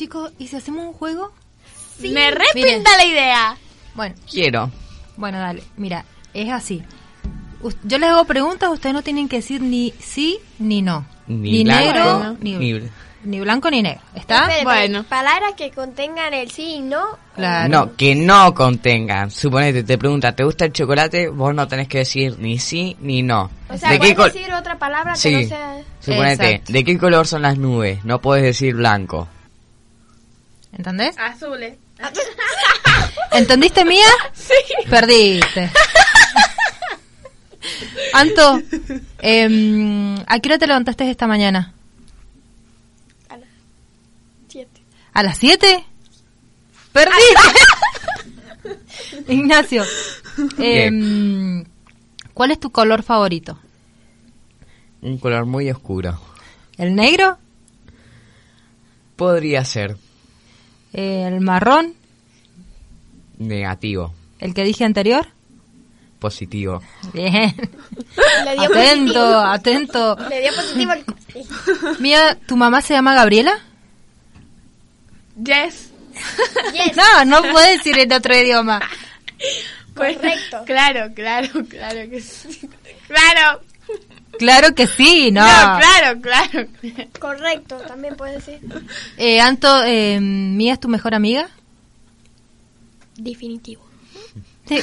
chicos, ¿y si hacemos un juego? Me repinta la idea. Bueno, Quiero. bueno, dale. Mira, es así. Us- Yo les hago preguntas, ustedes no tienen que decir ni sí ni no. Ni negro, blanco, ni, ni- ni blanco ni negro. ¿Está? Bueno. Palabras que contengan el sí y no. Claro. No, que no contengan. Suponete, te pregunta, ¿te gusta el chocolate? Vos no tenés que decir ni sí ni no. O sea, ¿De qué decir otra palabra que Sí. no sea... Suponete, Exacto. ¿de qué color son las nubes? No puedes decir blanco. ¿Entendés? Azules. ¿Entendiste, Mía? Sí. Perdiste. Anto, em, ¿a qué hora te levantaste esta mañana? A las siete. ¿A las 7? ¡Perdiste! Ignacio, em, ¿cuál es tu color favorito? Un color muy oscuro. ¿El negro? Podría ser ¿El marrón? negativo, ¿El que dije anterior? positivo. Bien. Le dio Atento, positivo. atento. Le dio positivo el... Mía, ¿tu mamá se llama Gabriela? Yes. Yes. No, no puedes decir en otro idioma. Pues, Correcto. Claro, claro, claro que sí. Claro. Claro que sí, no. No, claro, claro. Correcto, también puedes decir. Eh, Anto, eh, ¿Mía es tu mejor amiga? Definitivo. Sí.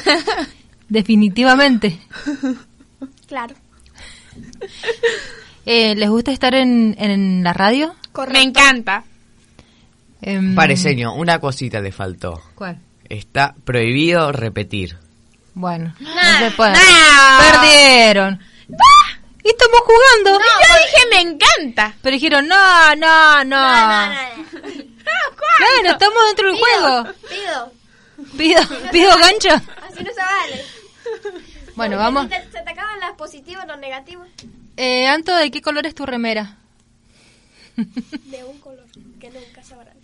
Definitivamente. Claro. Eh, ¿Les gusta estar en, en la radio? Me encanta. Em, Pareseño, una cosita le faltó. ¿Cuál? Está prohibido repetir. Bueno, no Nah, se puede. nah. Perdieron. Y estamos jugando. Yo dije me encanta. Pero dijeron, no, no, no. No, no, no. Claro, estamos dentro del juego. Pido. Pido, pido gancho. Así no se vale. Bueno, Porque vamos. te- se te acaban las positivas, los negativos. Eh, Anto, ¿de qué color es tu remera? De un color que nunca sabrán.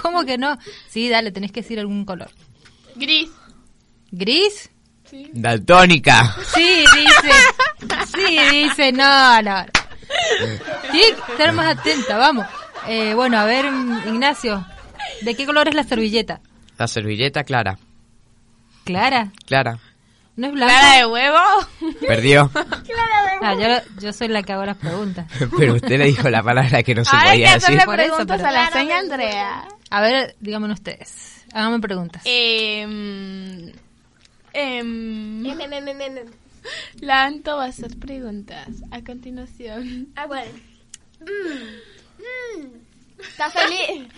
¿Cómo que no? Sí, dale, tenés que decir algún color. Gris. ¿Gris? Daltónica. Sí, dice. Sí, dice, no, no. Tiene que estar más atenta, vamos. Eh, bueno, a ver, mm, Ignacio, ¿de qué color es la servilleta? La servilleta clara. ¿Clara? Clara. ¿No es blanca? Clara de huevo. Perdió. Ah, yo, yo soy la que hago las preguntas. Pero usted le dijo la palabra que no se Ahora hay que podía decir. Por eso, preguntas pero- a la señora Andrea. A ver, díganme ustedes. Háganme preguntas. Eh, em, Em, em, em, em, em, em. la Anto va a hacer preguntas a continuación. Ah, bueno. Mm, mm. ¿Estás feliz?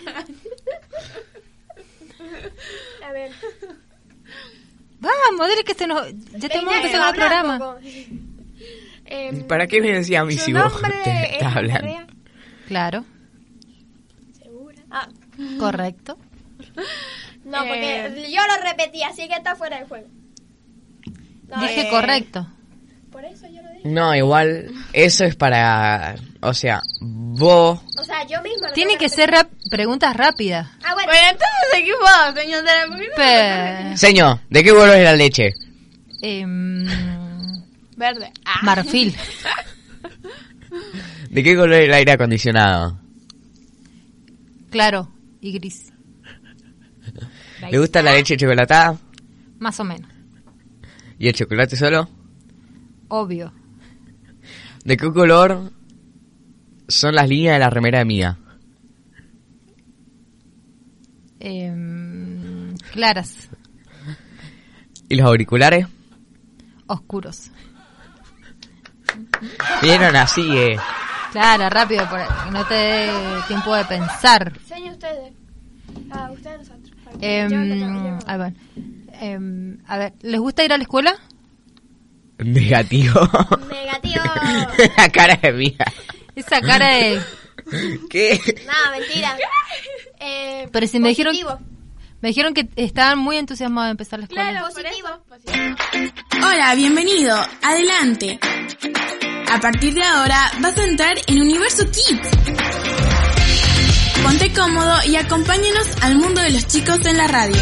A ver. Vamos, dile que se nos... Ya tenemos que empezar con el programa. Em, ¿Para qué me decía a mí ¿Su si vos nombre te es estás hablando? Andrea? Claro, ¿Segura? Ah, correcto. no, porque Eh. yo lo repetí, así que está fuera del juego. No, Dije eh, correcto. Por eso yo lo dije. No, igual, eso es para... O sea, vos... O sea, yo misma lo Tiene que ser rap- preguntas rápidas. Ah, bueno. Bueno, entonces, ¿qué puedo, señora Andrea? ¿Por qué no? Pe- Señor, ¿de qué color es la leche? em, Verde. Ah. marfil. ¿De qué color es el aire acondicionado? Claro, y gris. ¿Le gusta la leche chocolatada? Más o menos. ¿Y el chocolate solo? Obvio. ¿De qué color son las líneas de la remera mía? Em, claras, ¿Y los auriculares? oscuros. Vieron así, eh. Clara, rápido, para que no te dé tiempo de pensar. Enseña ustedes. Ah, ustedes nosotros. Em, Yo que a ver, em, a ver, ¿les gusta ir a la escuela? Negativo. Negativo. la cara de mía. Esa cara de... ¿Qué? no, mentira. Eh, Pero si me dijeron-. Me dijeron que estaban muy entusiasmados de empezar la escuela. Claro, Positivo. positivo. Hola, bienvenido. Adelante. A partir de ahora vas a entrar en Universo Kids. Ponte cómodo y acompáñanos al mundo de los chicos en la radio.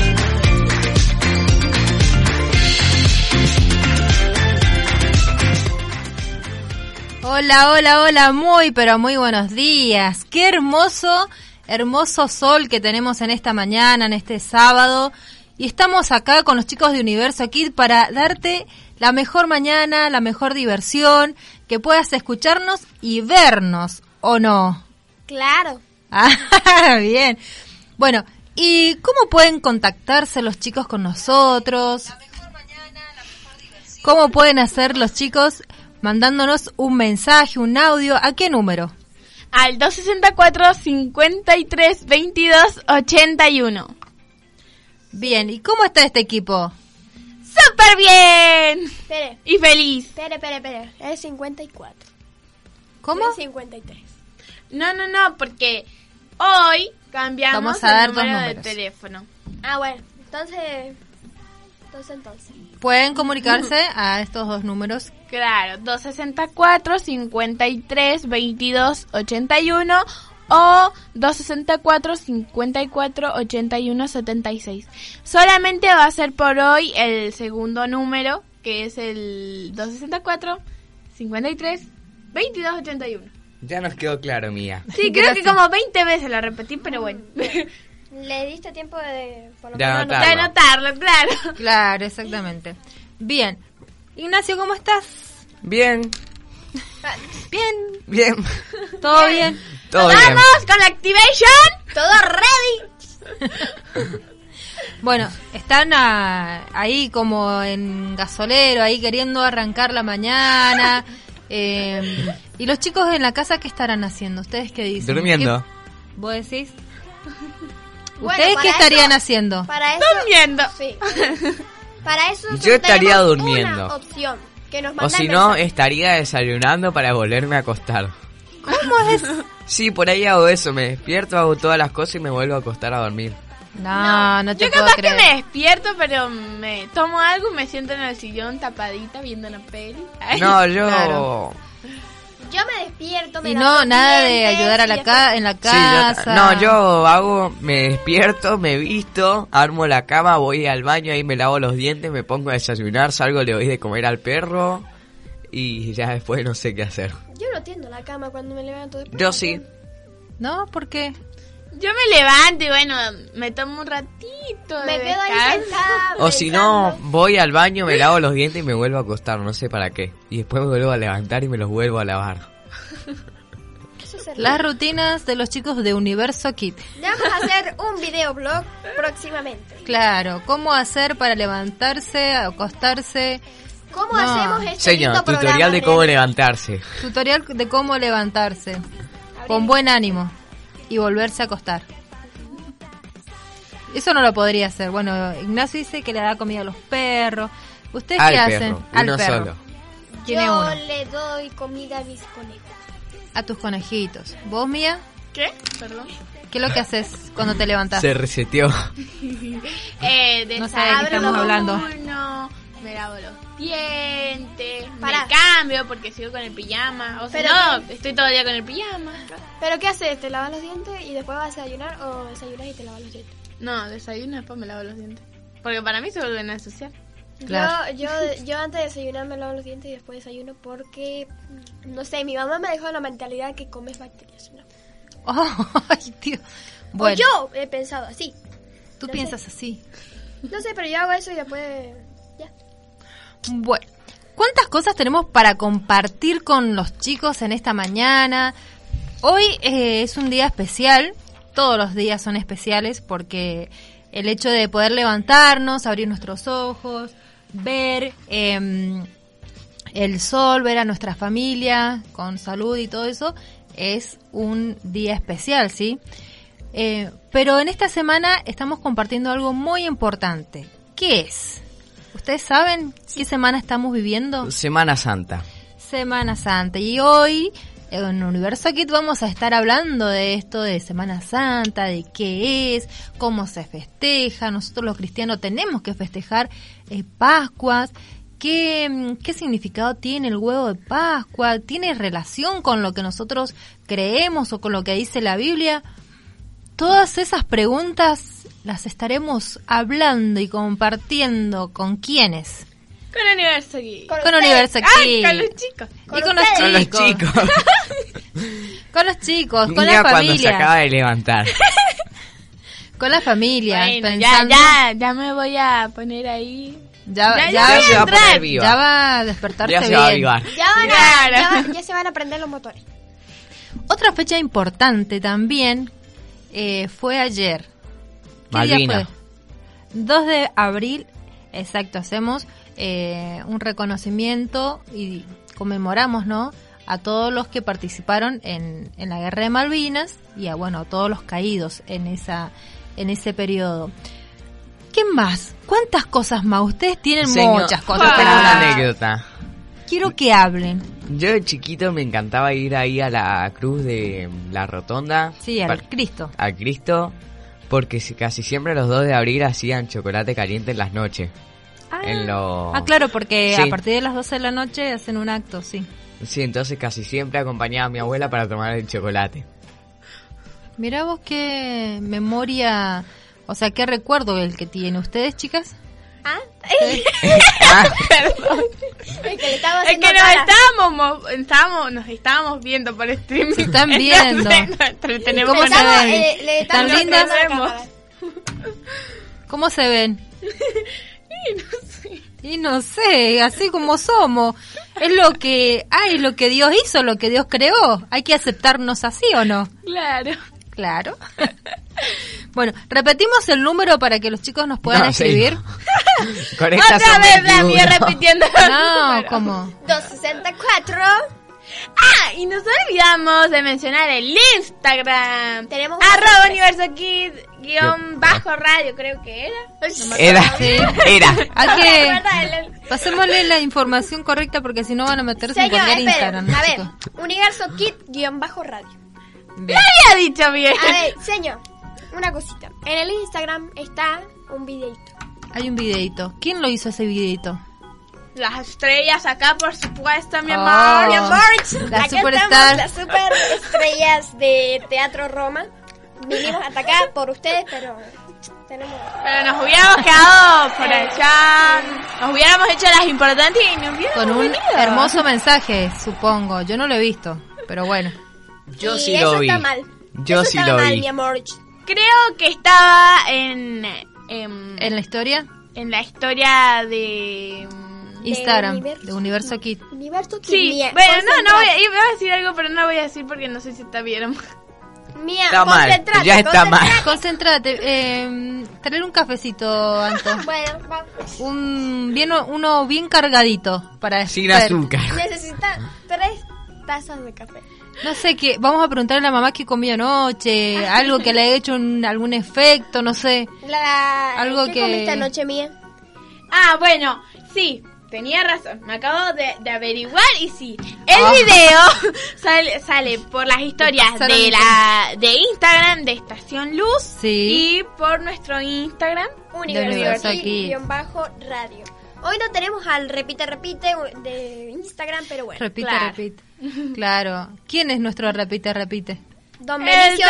Hola, hola, hola, muy, pero muy buenos días. Qué hermoso hermoso sol que tenemos en esta mañana, en este sábado. Y estamos acá con los chicos de Universo Kid para darte la mejor mañana, la mejor diversión, que puedas escucharnos y vernos, ¿o no? Claro. Ah, bien. Bueno, ¿y cómo pueden contactarse los chicos con nosotros? ¿Cómo pueden hacer los chicos mandándonos un mensaje, un audio? ¿A qué número? Al 264 53 22 81. Bien, ¿y cómo está este equipo? ¡Súper bien! Espere, Y feliz. espere, espere, espere. Es 54. ¿Cómo? Es 53. No, no, no, porque hoy cambiamos Vamos a dar el dos número de números. teléfono. Ah, bueno. Entonces... Entonces, entonces. Pueden comunicarse a estos dos números. Claro, 264 53 22 81 o 264 54 81 76. Solamente va a ser por hoy el segundo número, que es el 264 53 22 81. Ya nos quedó claro, Mía. Sí, creo que Gracias. como 20 veces lo repetí, pero bueno. Le diste tiempo de... Por lo De menos. De anotarlo, claro. Claro, exactamente. Bien. Ignacio, ¿cómo estás? Bien, Bien. bien. ¿Todo bien? Todo bien. ¡Vamos con la activation! ¡Todo ready! Bueno, están ah, ahí como en gasolero, ahí queriendo arrancar la mañana. eh, ¿Y los chicos en la casa qué estarán haciendo? ¿Ustedes qué dicen? Durmiendo. ¿Qué- ¿Vos decís? Bueno, ¿Ustedes qué estarían eso- haciendo? Para eso... Durmiendo. Sí. Para eso Yo estaría durmiendo. Una opción. Que nos O si no, estaría desayunando para volverme a acostar. ¿Cómo es? Sí, por ahí hago eso. Me despierto, hago todas las cosas y me vuelvo a acostar a dormir. No, no te Yo puedo capaz creer. que me despierto, pero me tomo algo y me siento en el sillón tapadita viendo una peli. No, yo... Claro. Yo me despierto, me Y no, nada de ayudar a la ca en la Sí, yo- casa. no, yo hago, me despierto, me visto, armo la cama, voy al baño, ahí me lavo los dientes, me pongo a desayunar, salgo, le doy de comer al perro y ya después no sé qué hacer. Yo no tiendo la cama cuando me levanto después. Yo sí. ¿No? ¿Por qué? Yo me levanto y bueno, me tomo un ratito. de Me quedo ahí sentada. O si no, voy al baño, me lavo los dientes y me vuelvo a acostar, no sé para qué. Y después me vuelvo a levantar y me los vuelvo a lavar. Las rutinas de los chicos de Universo Kit. Ya vamos a hacer un videoblog próximamente. Claro, cómo hacer para levantarse, acostarse, ¿Cómo No. hacemos este Señor, tutorial programa de cómo levantarse. tutorial de cómo levantarse con buen ánimo y volverse a acostar. Eso no lo podría hacer. Bueno, Ignacio dice que le da comida a los perros. ¿Ustedes Al qué perro, hacen? uno Al perro. solo. Tiene Yo uno. le doy comida a mis conejos. A tus conejitos. ¿Vos, Mía? ¿Qué? Perdón. ¿Qué es lo que haces cuando te levantas? Se reseteó. Eh, No sé de qué estamos hablando. desayuno, Me lavo los dientes, Pará. me cambio porque sigo con el pijama. O sea, Pero no, estoy todo el día con el pijama. ¿Pero qué haces? ¿Te lavas los dientes y después vas a desayunar o desayunas y te lavas los dientes? No, desayuno y después me lavo los dientes. Porque para mí se vuelven a ensuciar. Claro. Yo, yo, yo antes de desayunar me lavo los dientes y después desayuno porque, no sé, mi mamá me dejó la mentalidad que comes bacterias. ¿no? Oh, ay, tío. Bueno, O yo he pensado así. tú no piensas así. No sé, pero yo hago eso y después... Bueno, ¿cuántas cosas tenemos para compartir con los chicos en esta mañana? Hoy eh, es un día especial, todos los días son especiales porque el hecho de poder levantarnos, abrir nuestros ojos, ver em, el sol, ver a nuestra familia con salud y todo eso, es un día especial, ¿sí? Eh, pero en esta semana estamos compartiendo algo muy importante. ¿Qué es? ¿Ustedes saben qué semana estamos viviendo? Semana Santa. Semana Santa. Y hoy en Universo Kit vamos a estar hablando de esto de Semana Santa, de qué es, cómo se festeja. Nosotros los cristianos tenemos que festejar eh, Pascuas. ¿Qué, mm, ¿Qué significado tiene el huevo de Pascua? ¿Tiene relación con lo que nosotros creemos o con lo que dice la Biblia? Todas esas preguntas las estaremos hablando y compartiendo con quienes. Con el universo aquí. Con ustedes. Universo ¡Ay, Kid. con los chicos! y con los. Son los chicos. Con los chicos, con la cuando se acaba familia. de levantar. Con la familia. Bueno, ya, pensando- ya, ya me voy a poner ahí. Ya, ya- ya, se va a poner viva. ya va a despertarse Ya se va a bien. avivar. Ya, van a- ya, va- ya se van a prender los motores. Otra fecha importante también eh, fue ayer. ¿Qué día fue? 2 de abril, exacto, hacemos eh, un reconocimiento y conmemoramos, ¿no? A todos los que participaron en, en la guerra de Malvinas y a, bueno, a todos los caídos en, esa, en ese periodo. ¿Qué más? ¿Cuántas cosas más? Ustedes tienen Señor, muchas yo cosas. tengo una anécdota. Quiero que hablen. Yo de chiquito me encantaba ir ahí a la cruz de la rotonda. Sí, al para- Cristo. a Cristo. Porque si- casi siempre los 2 de abril hacían chocolate caliente en las noches. En lo... Ah, claro, porque Sí. a partir de las 12 de la noche hacen un acto, sí. Sí, entonces casi siempre acompañaba a mi abuela para tomar el chocolate. Mira vos qué memoria, o sea, qué recuerdo el que tiene ustedes, chicas. ¿Ah? Ah, Es que le estaba Es que nos estábamos, mo- estábamos, nos estábamos viendo por streaming. Se están Entonces, viendo. nos- tenemos ¿Cómo que se ven? eh, le ¿Tan lindas? ¿Cómo se ven? Y no sé, así como somos. Es lo que hay, lo que Dios hizo, lo que Dios creó. Hay que aceptarnos así o no. Claro. Claro. bueno, repetimos el número para que los chicos nos puedan no, escribir. sí. Con esta Otra vez la mía 21. repitiendo. No, ¿cómo? 264. Ah, y nos olvidamos de mencionar el Instagram. Tenemos arroba un- universo kid guion bajo radio, creo que era. Era, Sí. era. Hay que... Pasémosle la información correcta porque si no van a meterse en Señor, cualquier esperen. Instagram. A ver, chicos. Universo Kit guion bajo radio. Bien. había dicho bien. A ver, señor, una cosita. En el Instagram está un videito. Hay un videito. ¿Quién lo hizo ese videito? Las estrellas acá, por supuesto, mi Oh. amor. Mi amor, las super estrellas de Teatro Roma. Vinimos hasta acá por ustedes, pero tenemos... Pero nos hubiéramos quedado por allá. Nos hubiéramos hecho las importantes y nos hubiéramos Con un venido. hermoso mensaje, supongo. Yo no lo he visto, pero bueno. Yo y sí eso lo vi. está mal. Yo Eso sí está lo mal, vi. mi amor. Creo que estaba en. En, En la historia, en la historia de. Instagram, Universo. de Universo Kid. Universo Kit. Sí, Mía, bueno, no, no voy a, iba a decir algo, pero no voy a decir porque no sé si está bien. Mía, Está mal, concentrate, ya está mal. concentrate. Concéntrate, eh, traer un cafecito, Anto. Bueno, vamos. Un, bien, uno bien cargadito para Sin azúcar. Necesita tres tazas de café. No sé qué, vamos a preguntarle a la mamá qué comió anoche, algo que le haya hecho un- algún efecto, no sé. La, Algo ¿Qué que- comiste anoche, Mía? Ah, bueno, sí, tenía razón. Me acabo de, de averiguar y sí. El Ah. video sale, sale por las historias de la de Instagram de Estación Luz Sí. y por nuestro Instagram. Universo Universo Kid Kid. guion bajo radio. Hoy no tenemos al repite repite de Instagram, pero bueno. Repite, claro. repite. Claro. ¿Quién es nuestro repite, repite? Don Benicio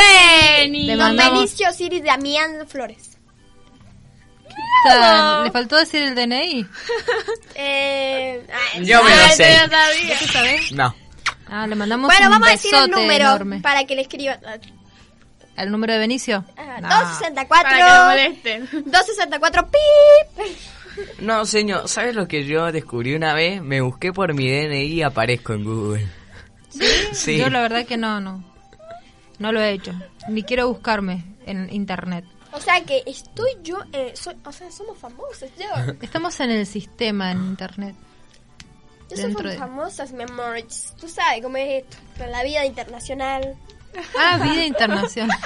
Beni. Don mandamos- Benicio Siri Damián Flores. ¿Le faltó decir el DNI? Eh, ah, Yo me lo sé. ya sabía. ¿Tú sabes? No. Ah, le mandamos bueno, un vamos a decir el número enorme. para que le escriban. ¿El número de Benicio? Ah, No. 264. Para que no molesten. 264 pip. No, señor, ¿sabes lo que yo descubrí una vez? Me busqué por mi DNI y aparezco en Google. ¿Sí? Yo la verdad que no, no. No lo he hecho. Ni quiero buscarme en internet. O sea que estoy yo, eh, soy- o sea, somos famosos, yo. Estamos en el sistema en internet. Yo Dentro somos de- famosas, mi amor. Tú sabes cómo es esto, con la vida internacional. Ah, vida internacional.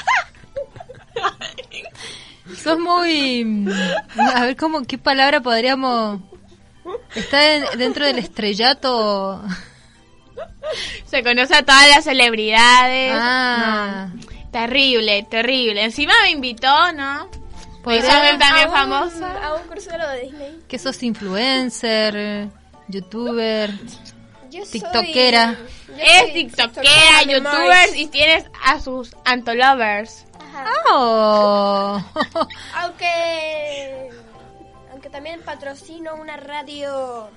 Sos muy... mm, A ver, ¿cómo, ¿qué palabra podríamos... Está en- dentro del estrellato... Se conoce a todas las celebridades. Ah, No, terrible, terrible. Encima me invitó, ¿no? Podría- también a un- famosa. A un crucero de Disney. que sos influencer, youtuber, Yo soy- Tiktokera. yo Es tiktokera, youtubers y tienes a sus antolovers. Ajá. Oh. Aunque. Aunque también patrocino una radio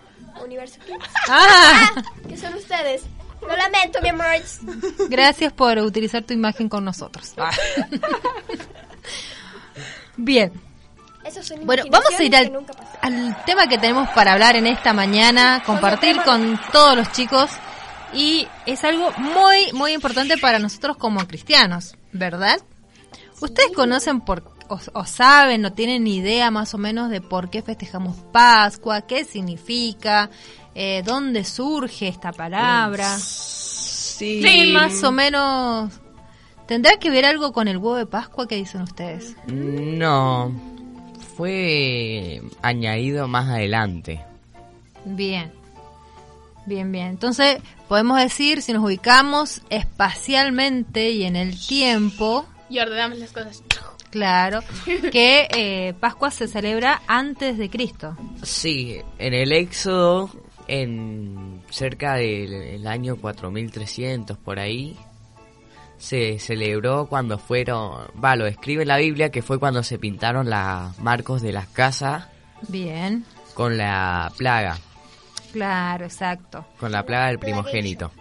Universo Kids. Ah, ¿Qué son ustedes? Lo lamento, mi amor. Gracias por utilizar tu imagen con nosotros. Bien. Esos son Bueno, vamos a ir al, al tema que tenemos para hablar en esta mañana, compartir con todos los chicos y es algo muy, muy importante para nosotros como cristianos, ¿verdad? ¿Ustedes conocen por, o, o saben o tienen idea más o menos de por qué festejamos Pascua, qué significa, eh, dónde surge esta palabra? Sí. Sí, más o menos. ¿Tendrá que ver algo con el huevo de Pascua? ¿Qué dicen ustedes? No, fue añadido más adelante. Bien. Bien, bien. Entonces, podemos decir, si nos ubicamos espacialmente y en el tiempo, Y ordenamos las cosas. claro, que eh, Pascua se celebra antes de Cristo. Sí, en el Éxodo, en cerca del el año 4300 por ahí, se celebró cuando fueron, va, lo escribe en la Biblia que fue cuando se pintaron las marcos de las casas Bien, con la plaga, claro, exacto. con la plaga del primogénito.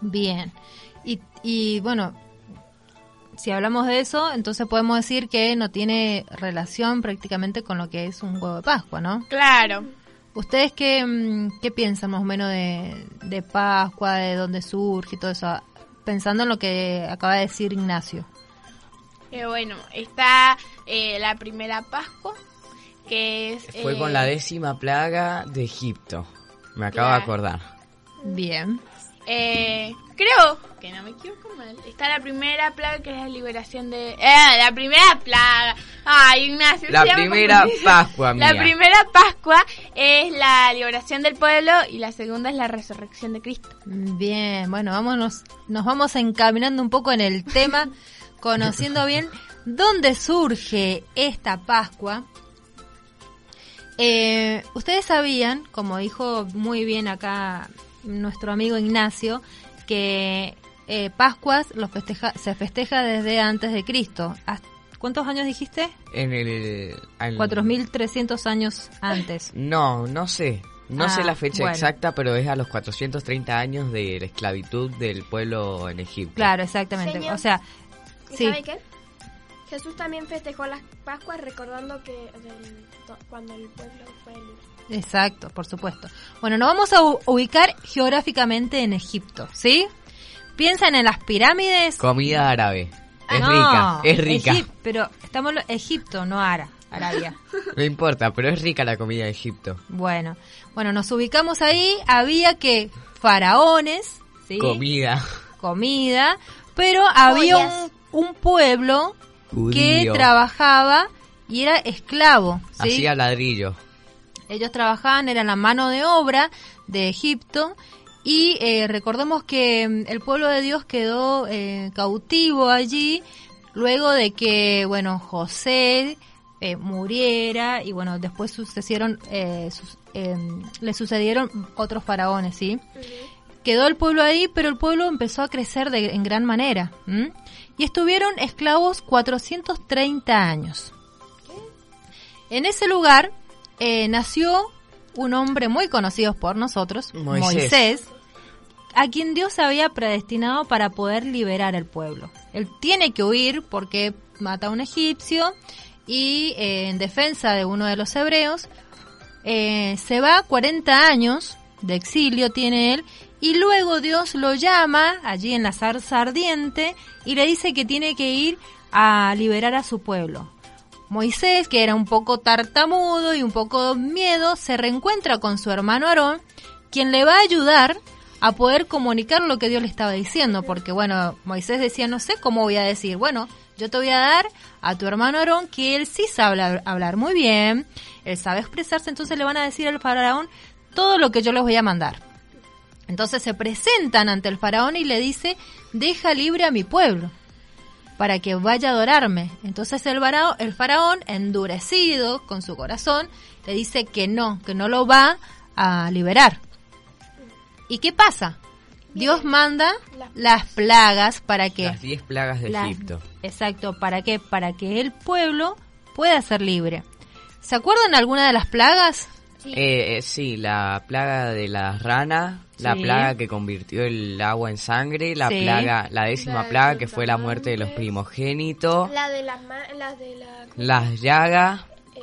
Bien. Y, y bueno, si hablamos de eso, entonces podemos decir que no tiene relación prácticamente con lo que es un huevo de Pascua, ¿no? Claro. ¿Ustedes qué, mm, qué piensan más o menos de, de Pascua, de dónde surge y todo eso? Pensando en lo que acaba de decir Ignacio. Eh, bueno, está eh, la primera Pascua, que es... Fue eh, con la décima plaga de Egipto, me acabo de acordar. Bien. Creo que no me equivoco mal. Está la primera plaga que es la liberación de. ¡Eh! La primera plaga. Ay, Ignacio. La primera. Pascua La mía. primera Pascua es la liberación del pueblo y la segunda es la resurrección de Cristo. Bien, bueno, vámonos, nos vamos encaminando un poco en el tema, conociendo bien dónde surge esta Pascua. Eh, Ustedes sabían, como dijo muy bien acá nuestro amigo Ignacio, que eh, Pascuas los festeja, se festeja desde antes de Cristo. ¿Hasta- ¿Cuántos años dijiste? En el... al- 4.300 años antes. No, no sé. No Ah, sé la fecha bueno. exacta, pero es a los 430 años de la esclavitud del pueblo en Egipto. Claro, exactamente. Señor. O sea, ¿Y sí. sabe qué? Jesús también festejó las Pascuas recordando que del- cuando el pueblo fue libre. Exacto, por supuesto. Bueno, nos vamos a ubicar geográficamente en Egipto, ¿sí? Piensan en las pirámides. Comida árabe. Es No, rica, es rica. Egip- pero estamos en Egipto, no Ara, Arabia. No importa, pero es rica la comida de Egipto. bueno, bueno, nos ubicamos ahí. Había que faraones, ¿sí? Comida. comida, pero había un, un pueblo que trabajaba y era esclavo, ¿sí? Hacía ladrillo. Ellos trabajaban, eran la mano de obra de Egipto y eh, recordemos que mm, el pueblo de Dios quedó eh, cautivo allí luego de que, bueno, José eh, muriera y bueno, después sucedieron, sus- em, le sucedieron otros faraones, ¿sí? Quedó el pueblo ahí, pero el pueblo empezó a crecer de, en gran manera. ¿m? Y estuvieron esclavos 430 años. En ese lugar eh, nació un hombre muy conocido por nosotros, Moisés. Moisés, a quien Dios había predestinado para poder liberar al pueblo. Él tiene que huir porque mata a un egipcio y eh, en defensa de uno de los hebreos eh, se va 40 años de exilio tiene él y luego Dios lo llama allí en la zarza ardiente y le dice que tiene que ir a liberar a su pueblo. Moisés, que era un poco tartamudo y un poco miedo, se reencuentra con su hermano Aarón, quien le va a ayudar a poder comunicar lo que Dios le estaba diciendo, porque bueno, Moisés decía, no sé cómo voy a decir, bueno, yo te voy a dar a tu hermano Aarón, que él sí sabe hablar, muy bien, él sabe expresarse, entonces le van a decir al faraón todo lo que yo les voy a mandar. Entonces se presentan ante el faraón y le dice, deja libre a mi pueblo para que vaya a adorarme. Entonces el, varao- el faraón, endurecido con su corazón, le dice que no, que no lo va a liberar. ¿Y qué pasa? Dios manda las plagas para que... Las 10 plagas de la- Egipto. Exacto, ¿para qué? Para que el pueblo pueda ser libre. ¿Se acuerdan alguna de las plagas? Sí. Eh, eh, sí, la plaga de las ranas, la plaga que convirtió el agua en sangre, la Sí. plaga, la décima La plaga que fue la muerte de los primogénitos, La de las ma- la de la las llagas, eh,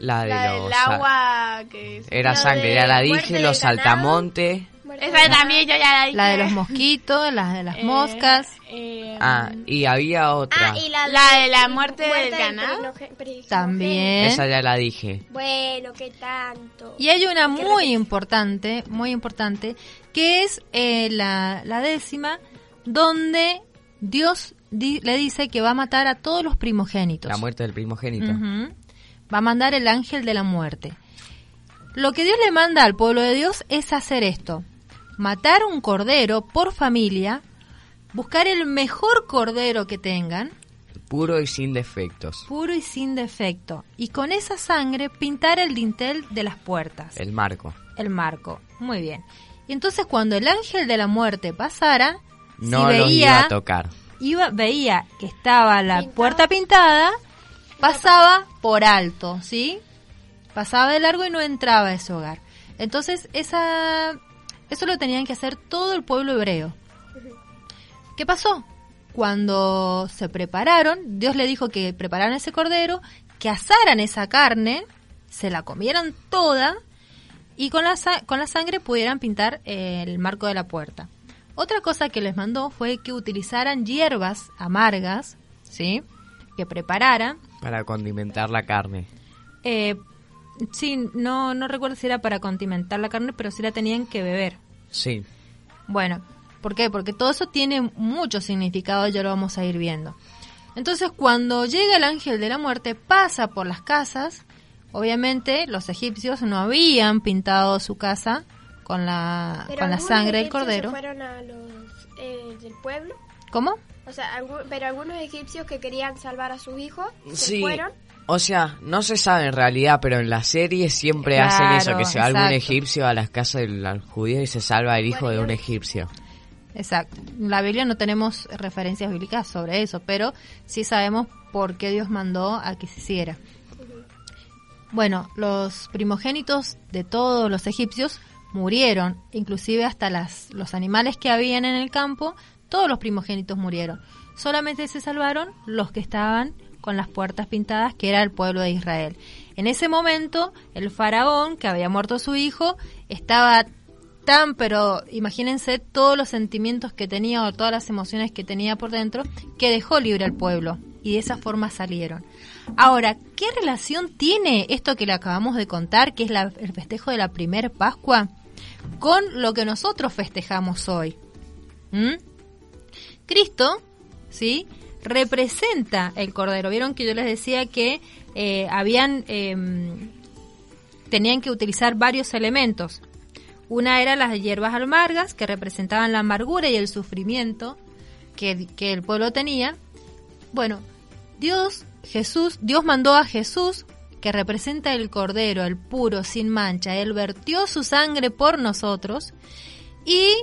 la de La los del agua que... era sangre, de ya la dije, los ganado. saltamontes. Esa de- también yo ya la dije. La de los mosquitos, la de las Eh, moscas. eh, Ah, y había otra. Ah, y la, La de la muerte del del ganado. También. Esa ya la dije. Bueno, ¿qué tanto? Y hay una ¿Qué muy importante, muy importante, que es eh, la, la décima, donde Dios di- le dice que va a matar a todos los primogénitos. La muerte del primogénito. Va a mandar el ángel de la muerte. Lo que Dios le manda al pueblo de Dios es hacer esto. Matar un cordero por familia, buscar el mejor cordero que tengan, Puro y sin defectos. puro y sin defecto, y con esa sangre pintar el dintel de las puertas, El marco. el marco. Muy bien. Y entonces cuando el ángel de la muerte pasara, No si los veía, iba a tocar. iba- veía que estaba la Pintado. puerta pintada, pasaba por alto, ¿sí? Pasaba de largo y no entraba a ese hogar. Entonces, esa, eso lo tenían que hacer todo el pueblo hebreo. ¿Qué pasó? Cuando se prepararon, Dios le dijo que prepararan ese cordero, que asaran esa carne, se la comieran toda y con la, con la sangre pudieran pintar el marco de la puerta. Otra cosa que les mandó fue que utilizaran hierbas amargas, ¿sí? Que prepararan. Para condimentar la carne. Eh, sí, no, no recuerdo si era para condimentar la carne, pero sí la tenían que beber. Sí. Bueno, ¿por qué? Porque todo eso tiene mucho significado, ya lo vamos a ir viendo. Entonces, cuando llega el ángel de la muerte, pasa por las casas. Obviamente, los egipcios no habían pintado su casa con la, Pero con la sangre del cordero. Se fueron a los eh, del pueblo. ¿Cómo? O sea, pero algunos egipcios que querían salvar a sus hijos se Sí. fueron. O sea, no se sabe en realidad, pero en la serie siempre Claro, hacen eso, que se va algún egipcio a las casas del judío y se salva el hijo de un egipcio. Exacto. En la Biblia no tenemos referencias bíblicas sobre eso, pero sí sabemos por qué Dios mandó a que se hiciera. Bueno, los primogénitos de todos los egipcios murieron, inclusive hasta las, los animales que habían en el campo, todos los primogénitos murieron. Solamente se salvaron los que estaban con las puertas pintadas, que era el pueblo de Israel. En ese momento, el faraón, que había muerto su hijo, estaba tan, pero imagínense todos los sentimientos que tenía o todas las emociones que tenía por dentro, que dejó libre al pueblo y de esa forma salieron. Ahora, ¿qué relación tiene esto que le acabamos de contar, que es el festejo de la primer Pascua, con lo que nosotros festejamos hoy? ¿Mm? Cristo, ¿sí? Representa el Cordero. Vieron que yo les decía que eh, habían, em, tenían que utilizar varios elementos. Una era las hierbas amargas, que representaban la amargura y el sufrimiento que, que el pueblo tenía. Bueno, Dios, Jesús, Dios mandó a Jesús, que representa el Cordero, el puro, sin mancha. Él vertió su sangre por nosotros y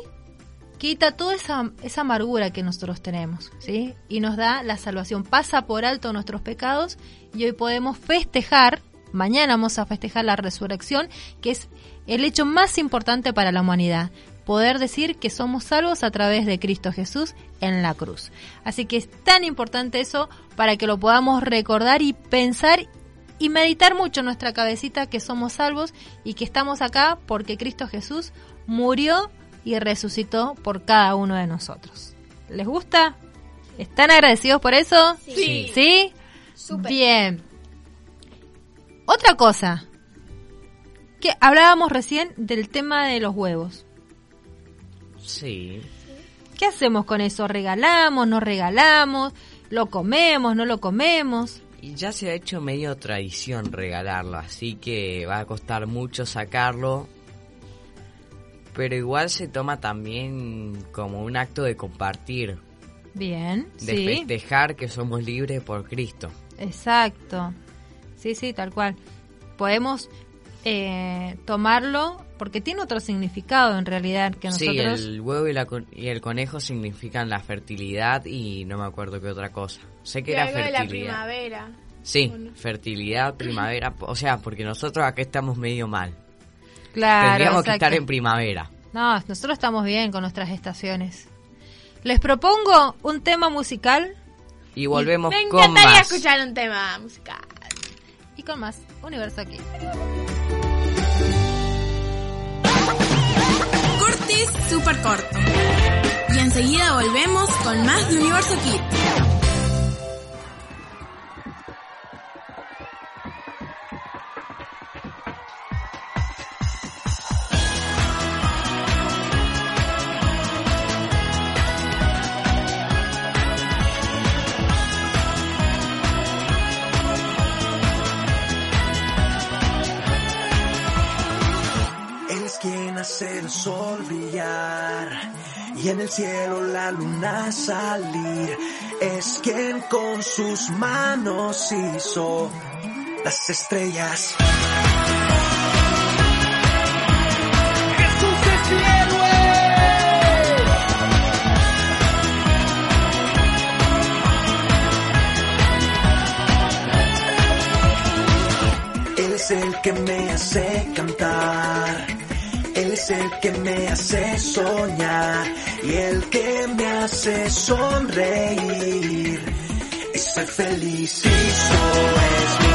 quita toda esa, esa amargura que nosotros tenemos, ¿sí? Y nos da la salvación, pasa por alto nuestros pecados y hoy podemos festejar, mañana vamos a festejar la resurrección, que es el hecho más importante para la humanidad, poder decir que somos salvos a través de Cristo Jesús en la cruz. Así que es tan importante eso para que lo podamos recordar y pensar y meditar mucho en nuestra cabecita que somos salvos y que estamos acá porque Cristo Jesús murió y resucitó por cada uno de nosotros. ¿Les gusta? ¿Están agradecidos por eso? Sí. ¿Sí? Súper. Bien. Otra cosa. Que hablábamos recién del tema de los huevos. Sí. ¿Qué hacemos con eso? ¿Regalamos? ¿No regalamos? ¿Lo comemos? ¿No lo comemos? Y ya se ha hecho medio tradición regalarlo, así que va a costar mucho sacarlo. Pero igual se toma también como un acto de compartir, Bien, de sí. festejar que somos libres por Cristo. Exacto. Sí, sí, tal cual. Podemos eh, tomarlo porque tiene otro significado en realidad que nosotros... Sí, el huevo y, la con- y el conejo significan la fertilidad y no me acuerdo qué otra cosa. Sé que Y era algo de la fertilidad. primavera. Sí, fertilidad, primavera, o sea, porque nosotros acá estamos medio mal. Claro, Tendríamos que exacto. estar en primavera. No, nosotros estamos bien con nuestras estaciones. Les propongo un tema musical Y volvemos Me con encantaría más. escuchar un tema musical. y con más Universo aquí. Corte super corto. Y enseguida volvemos con más de Universo Kids. El sol brillar y en el cielo la luna salir. Es quien con sus manos hizo las estrellas. Jesús es mi héroe. Él es el que me hace el que me hace soñar y el que me hace sonreír y ser feliz. Cristo es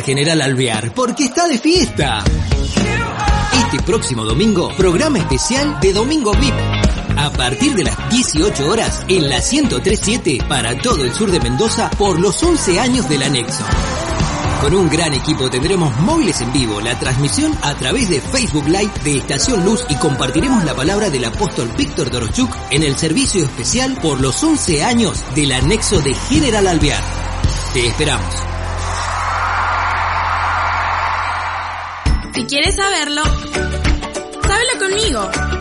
General Alvear porque está de fiesta. Este próximo domingo, programa especial de Domingo VIP. A partir de las 18 horas en la 1037 para todo el sur de Mendoza por los 11 años del anexo. Con un gran equipo tendremos móviles en vivo, la transmisión a través de Facebook Live de Estación Luz y compartiremos la palabra del apóstol Víctor Dorochuk en el servicio especial por los 11 años del anexo de General Alvear. Te esperamos. Si quieres saberlo, sábelo conmigo.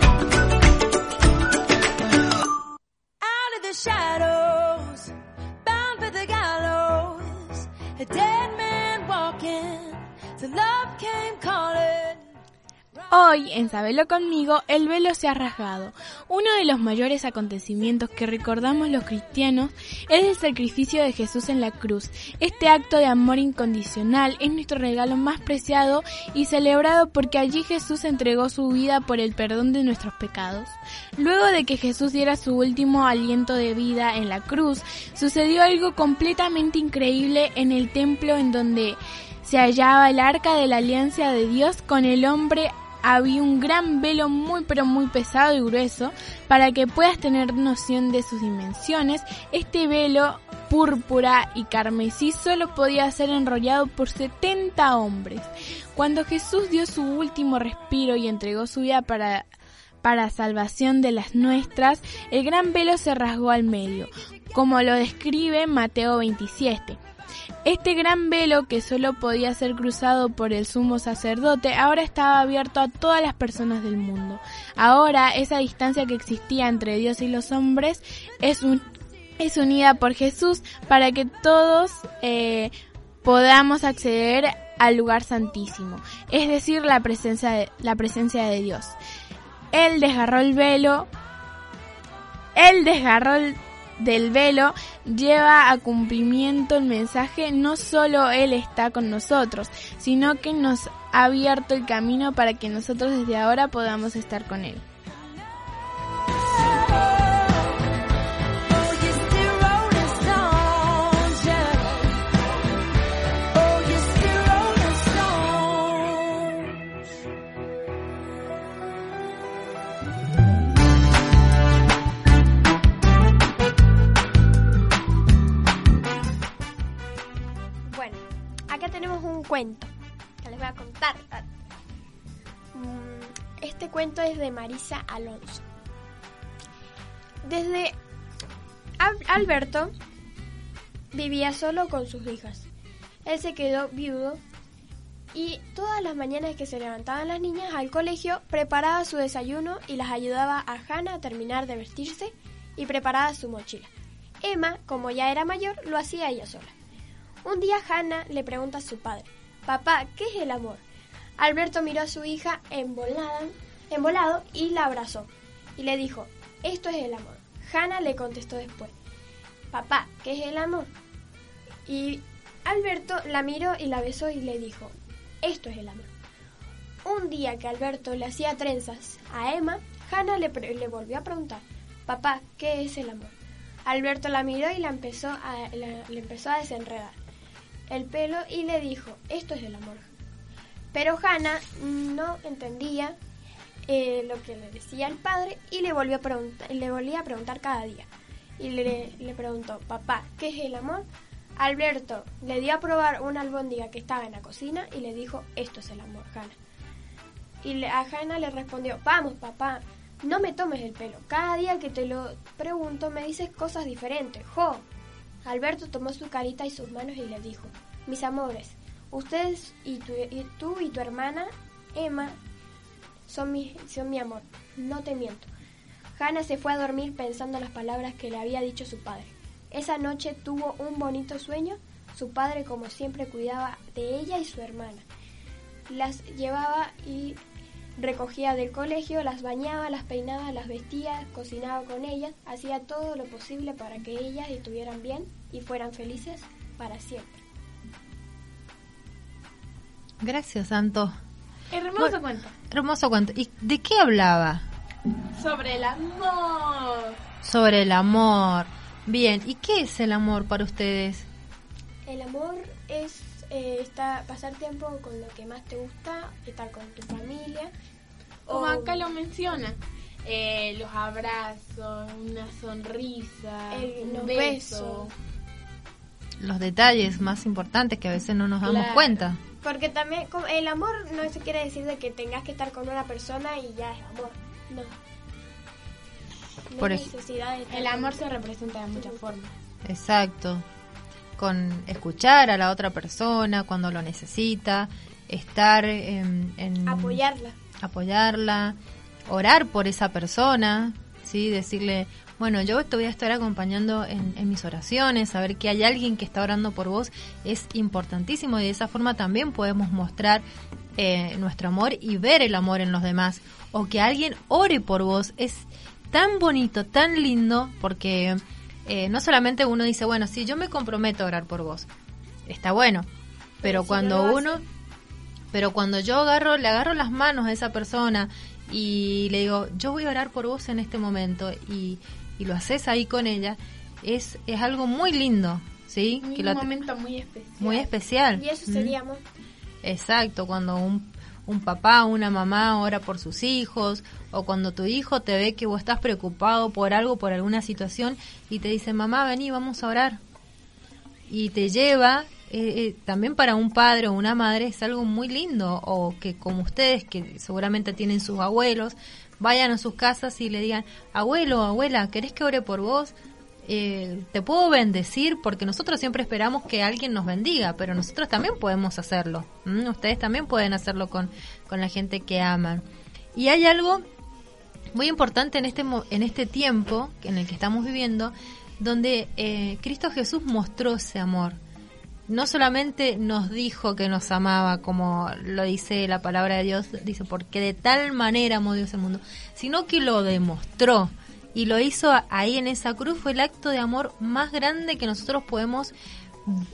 Hoy, en Sabelo conmigo, el velo se ha rasgado. Uno de los mayores acontecimientos que recordamos los cristianos es el sacrificio de Jesús en la cruz. Este acto de amor incondicional es nuestro regalo más preciado y celebrado porque allí Jesús entregó su vida por el perdón de nuestros pecados. Luego de que Jesús diera su último aliento de vida en la cruz, sucedió algo completamente increíble en el templo en donde se hallaba el arca de la alianza de Dios con el hombre había un gran velo muy pero muy pesado y grueso. Para que puedas tener noción de sus dimensiones, este velo púrpura y carmesí solo podía ser enrollado por 70 hombres. Cuando Jesús dio su último respiro y entregó su vida para para salvación de las nuestras, el gran velo se rasgó al medio, como lo describe Mateo 27. Este gran velo que solo podía ser cruzado por el sumo sacerdote ahora estaba abierto a todas las personas del mundo. Ahora esa distancia que existía entre Dios y los hombres es, un, es unida por Jesús para que todos eh, podamos acceder al lugar santísimo, es decir, la presencia de, la presencia de Dios. Él desgarró el velo, él desgarró el del velo lleva a cumplimiento el mensaje no solo Él está con nosotros, sino que nos ha abierto el camino para que nosotros desde ahora podamos estar con Él. Marisa Alonso. Desde Al- Alberto vivía solo con sus hijas. Él se quedó viudo y todas las mañanas que se levantaban las niñas al colegio preparaba su desayuno y las ayudaba a Hannah a terminar de vestirse y preparaba su mochila. Emma, como ya era mayor, lo hacía ella sola. Un día Hannah le pregunta a su padre, Papá, ¿qué es el amor? Alberto miró a su hija embolada, embolado y la abrazó y le dijo, esto es el amor. Hannah le contestó después, Papá, ¿qué es el amor? Y Alberto la miró y la besó y le dijo, esto es el amor. Un día que Alberto le hacía trenzas a Emma, Hannah le, le volvió a preguntar, Papá, ¿qué es el amor? Alberto la miró y empezó a, le empezó a desenredar el pelo y le dijo, esto es el amor. Pero Hannah no entendía eh, lo que le decía el padre y le volvió a preguntar, le volvía a preguntar cada día. Y le, le preguntó, papá, ¿qué es el amor? Alberto le dio a probar una albóndiga que estaba en la cocina y le dijo, esto es el amor, Hannah. Y a Hannah le respondió, vamos papá, no me tomes el pelo. Cada día que te lo pregunto me dices cosas diferentes. ¡Jo! Alberto tomó su carita y sus manos y le dijo, mis amores, ustedes y, y tú y tu hermana, Emma, son mi, son mi amor, no te miento. Hannah se fue a dormir pensando las palabras que le había dicho su padre. Esa noche tuvo un bonito sueño. Su padre, como siempre, cuidaba de ella y su hermana. Las llevaba y recogía del colegio, las bañaba, las peinaba, las vestía, cocinaba con ellas, hacía todo lo posible para que ellas estuvieran bien y fueran felices para siempre. Gracias, Santo. Hermoso Bueno. cuento. Hermoso cuento. ¿Y de qué hablaba? Sobre el amor. Sobre el amor. Bien, ¿y qué es el amor para ustedes? El amor es eh, estar, pasar tiempo con lo que más te gusta, estar con tu familia. Como o- acá lo menciona. eh, los abrazos, una sonrisa, El- un los beso. besos. Los detalles más importantes que a veces no nos damos Claro. cuenta. Porque también el amor no se quiere decir de que tengas que estar con una persona y ya es amor. No. No Por hay ej- necesidad de El amor se representa de muchas formas. Exacto. Con escuchar a la otra persona cuando lo necesita, estar en, en- apoyarla. apoyarla, orar por esa persona, sí, decirle Bueno, yo te voy a estar acompañando en, en mis oraciones, saber que hay alguien que está orando por vos es importantísimo y de esa forma también podemos mostrar eh, nuestro amor y ver el amor en los demás. O que alguien ore por vos es tan bonito, tan lindo, porque eh, no solamente uno dice, bueno, sí, yo me comprometo a orar por vos, está bueno, pero cuando uno, hace. pero cuando yo agarro, le agarro las manos a esa persona y le digo, yo voy a orar por vos en este momento y, y lo haces ahí con ella, es, es algo muy lindo, ¿sí? Un Que lo- momento muy especial. muy especial. Y eso sería amor. Exacto, cuando un, un papá o una mamá ora por sus hijos, o cuando tu hijo te ve que vos estás preocupado por algo, por alguna situación, y te dice, mamá, vení, vamos a orar. Y te lleva, eh, eh, también para un padre o una madre es algo muy lindo, o que como ustedes, que seguramente tienen sus abuelos, vayan a sus casas y le digan, abuelo, abuela, ¿querés que ore por vos? eh, te puedo bendecir porque nosotros siempre esperamos que alguien nos bendiga, pero nosotros también podemos hacerlo. ¿m? Ustedes también pueden hacerlo con, con la gente que aman. Y hay algo muy importante en este, en este tiempo en el que estamos viviendo, donde eh, Cristo Jesús mostró ese amor. No solamente nos dijo que nos amaba, como lo dice la palabra de Dios, dice, porque de tal manera amó Dios el mundo, sino que lo demostró y lo hizo ahí en esa cruz, fue el acto de amor más grande que nosotros podemos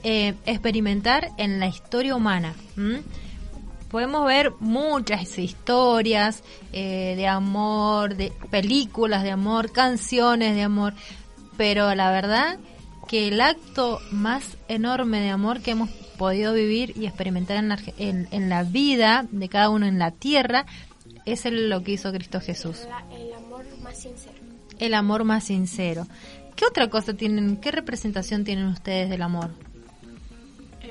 eh, experimentar en la historia humana. Podemos ver muchas historias eh, de amor, de películas de amor, canciones de amor, pero la verdad que el acto más enorme de amor que hemos podido vivir y experimentar en la, en- en la vida de cada uno en la tierra es el- lo que hizo Cristo Jesús La- el amor más sincero. el amor más sincero. ¿Qué otra cosa tienen, qué representación tienen ustedes del amor?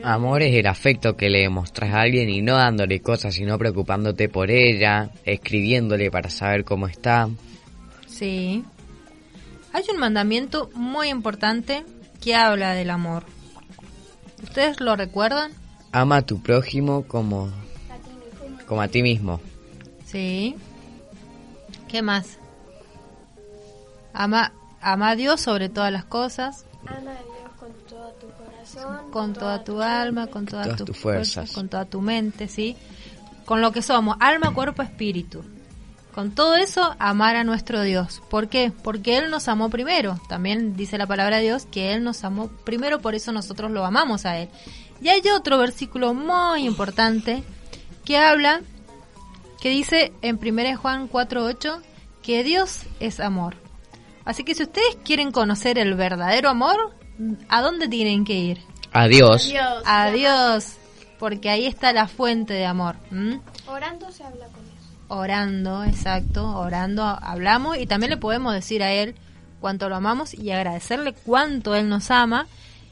Amor es el afecto que le mostras a alguien y no dándole cosas, sino preocupándote por ella, escribiéndole para saber cómo está. Sí. Hay un mandamiento muy importante que habla del amor. ¿Ustedes lo recuerdan? Ama a tu prójimo como, como a ti mismo. Sí. ¿Qué más? Ama, ama a Dios sobre todas las cosas, Ama a Dios con todo tu corazón. con toda tu alma, con todas Todas tus tus fuerzas, fuerzas. con toda tu mente, ¿sí? Con lo que somos, alma, cuerpo, espíritu. Con todo eso, amar a nuestro Dios. ¿Por qué? Porque Él nos amó primero. También dice la palabra de Dios que Él nos amó primero, por eso nosotros lo amamos a Él. Y hay otro versículo muy importante que habla, que dice en 1 Juan 4.8, que Dios es amor. Así que si ustedes quieren conocer el verdadero amor, ¿a dónde tienen que ir? Adiós. Dios. A Dios, porque ahí está la fuente de amor. Orando se habla con Dios. Orando, exacto, orando hablamos y también le podemos decir a Él cuánto lo amamos y agradecerle cuánto Él nos ama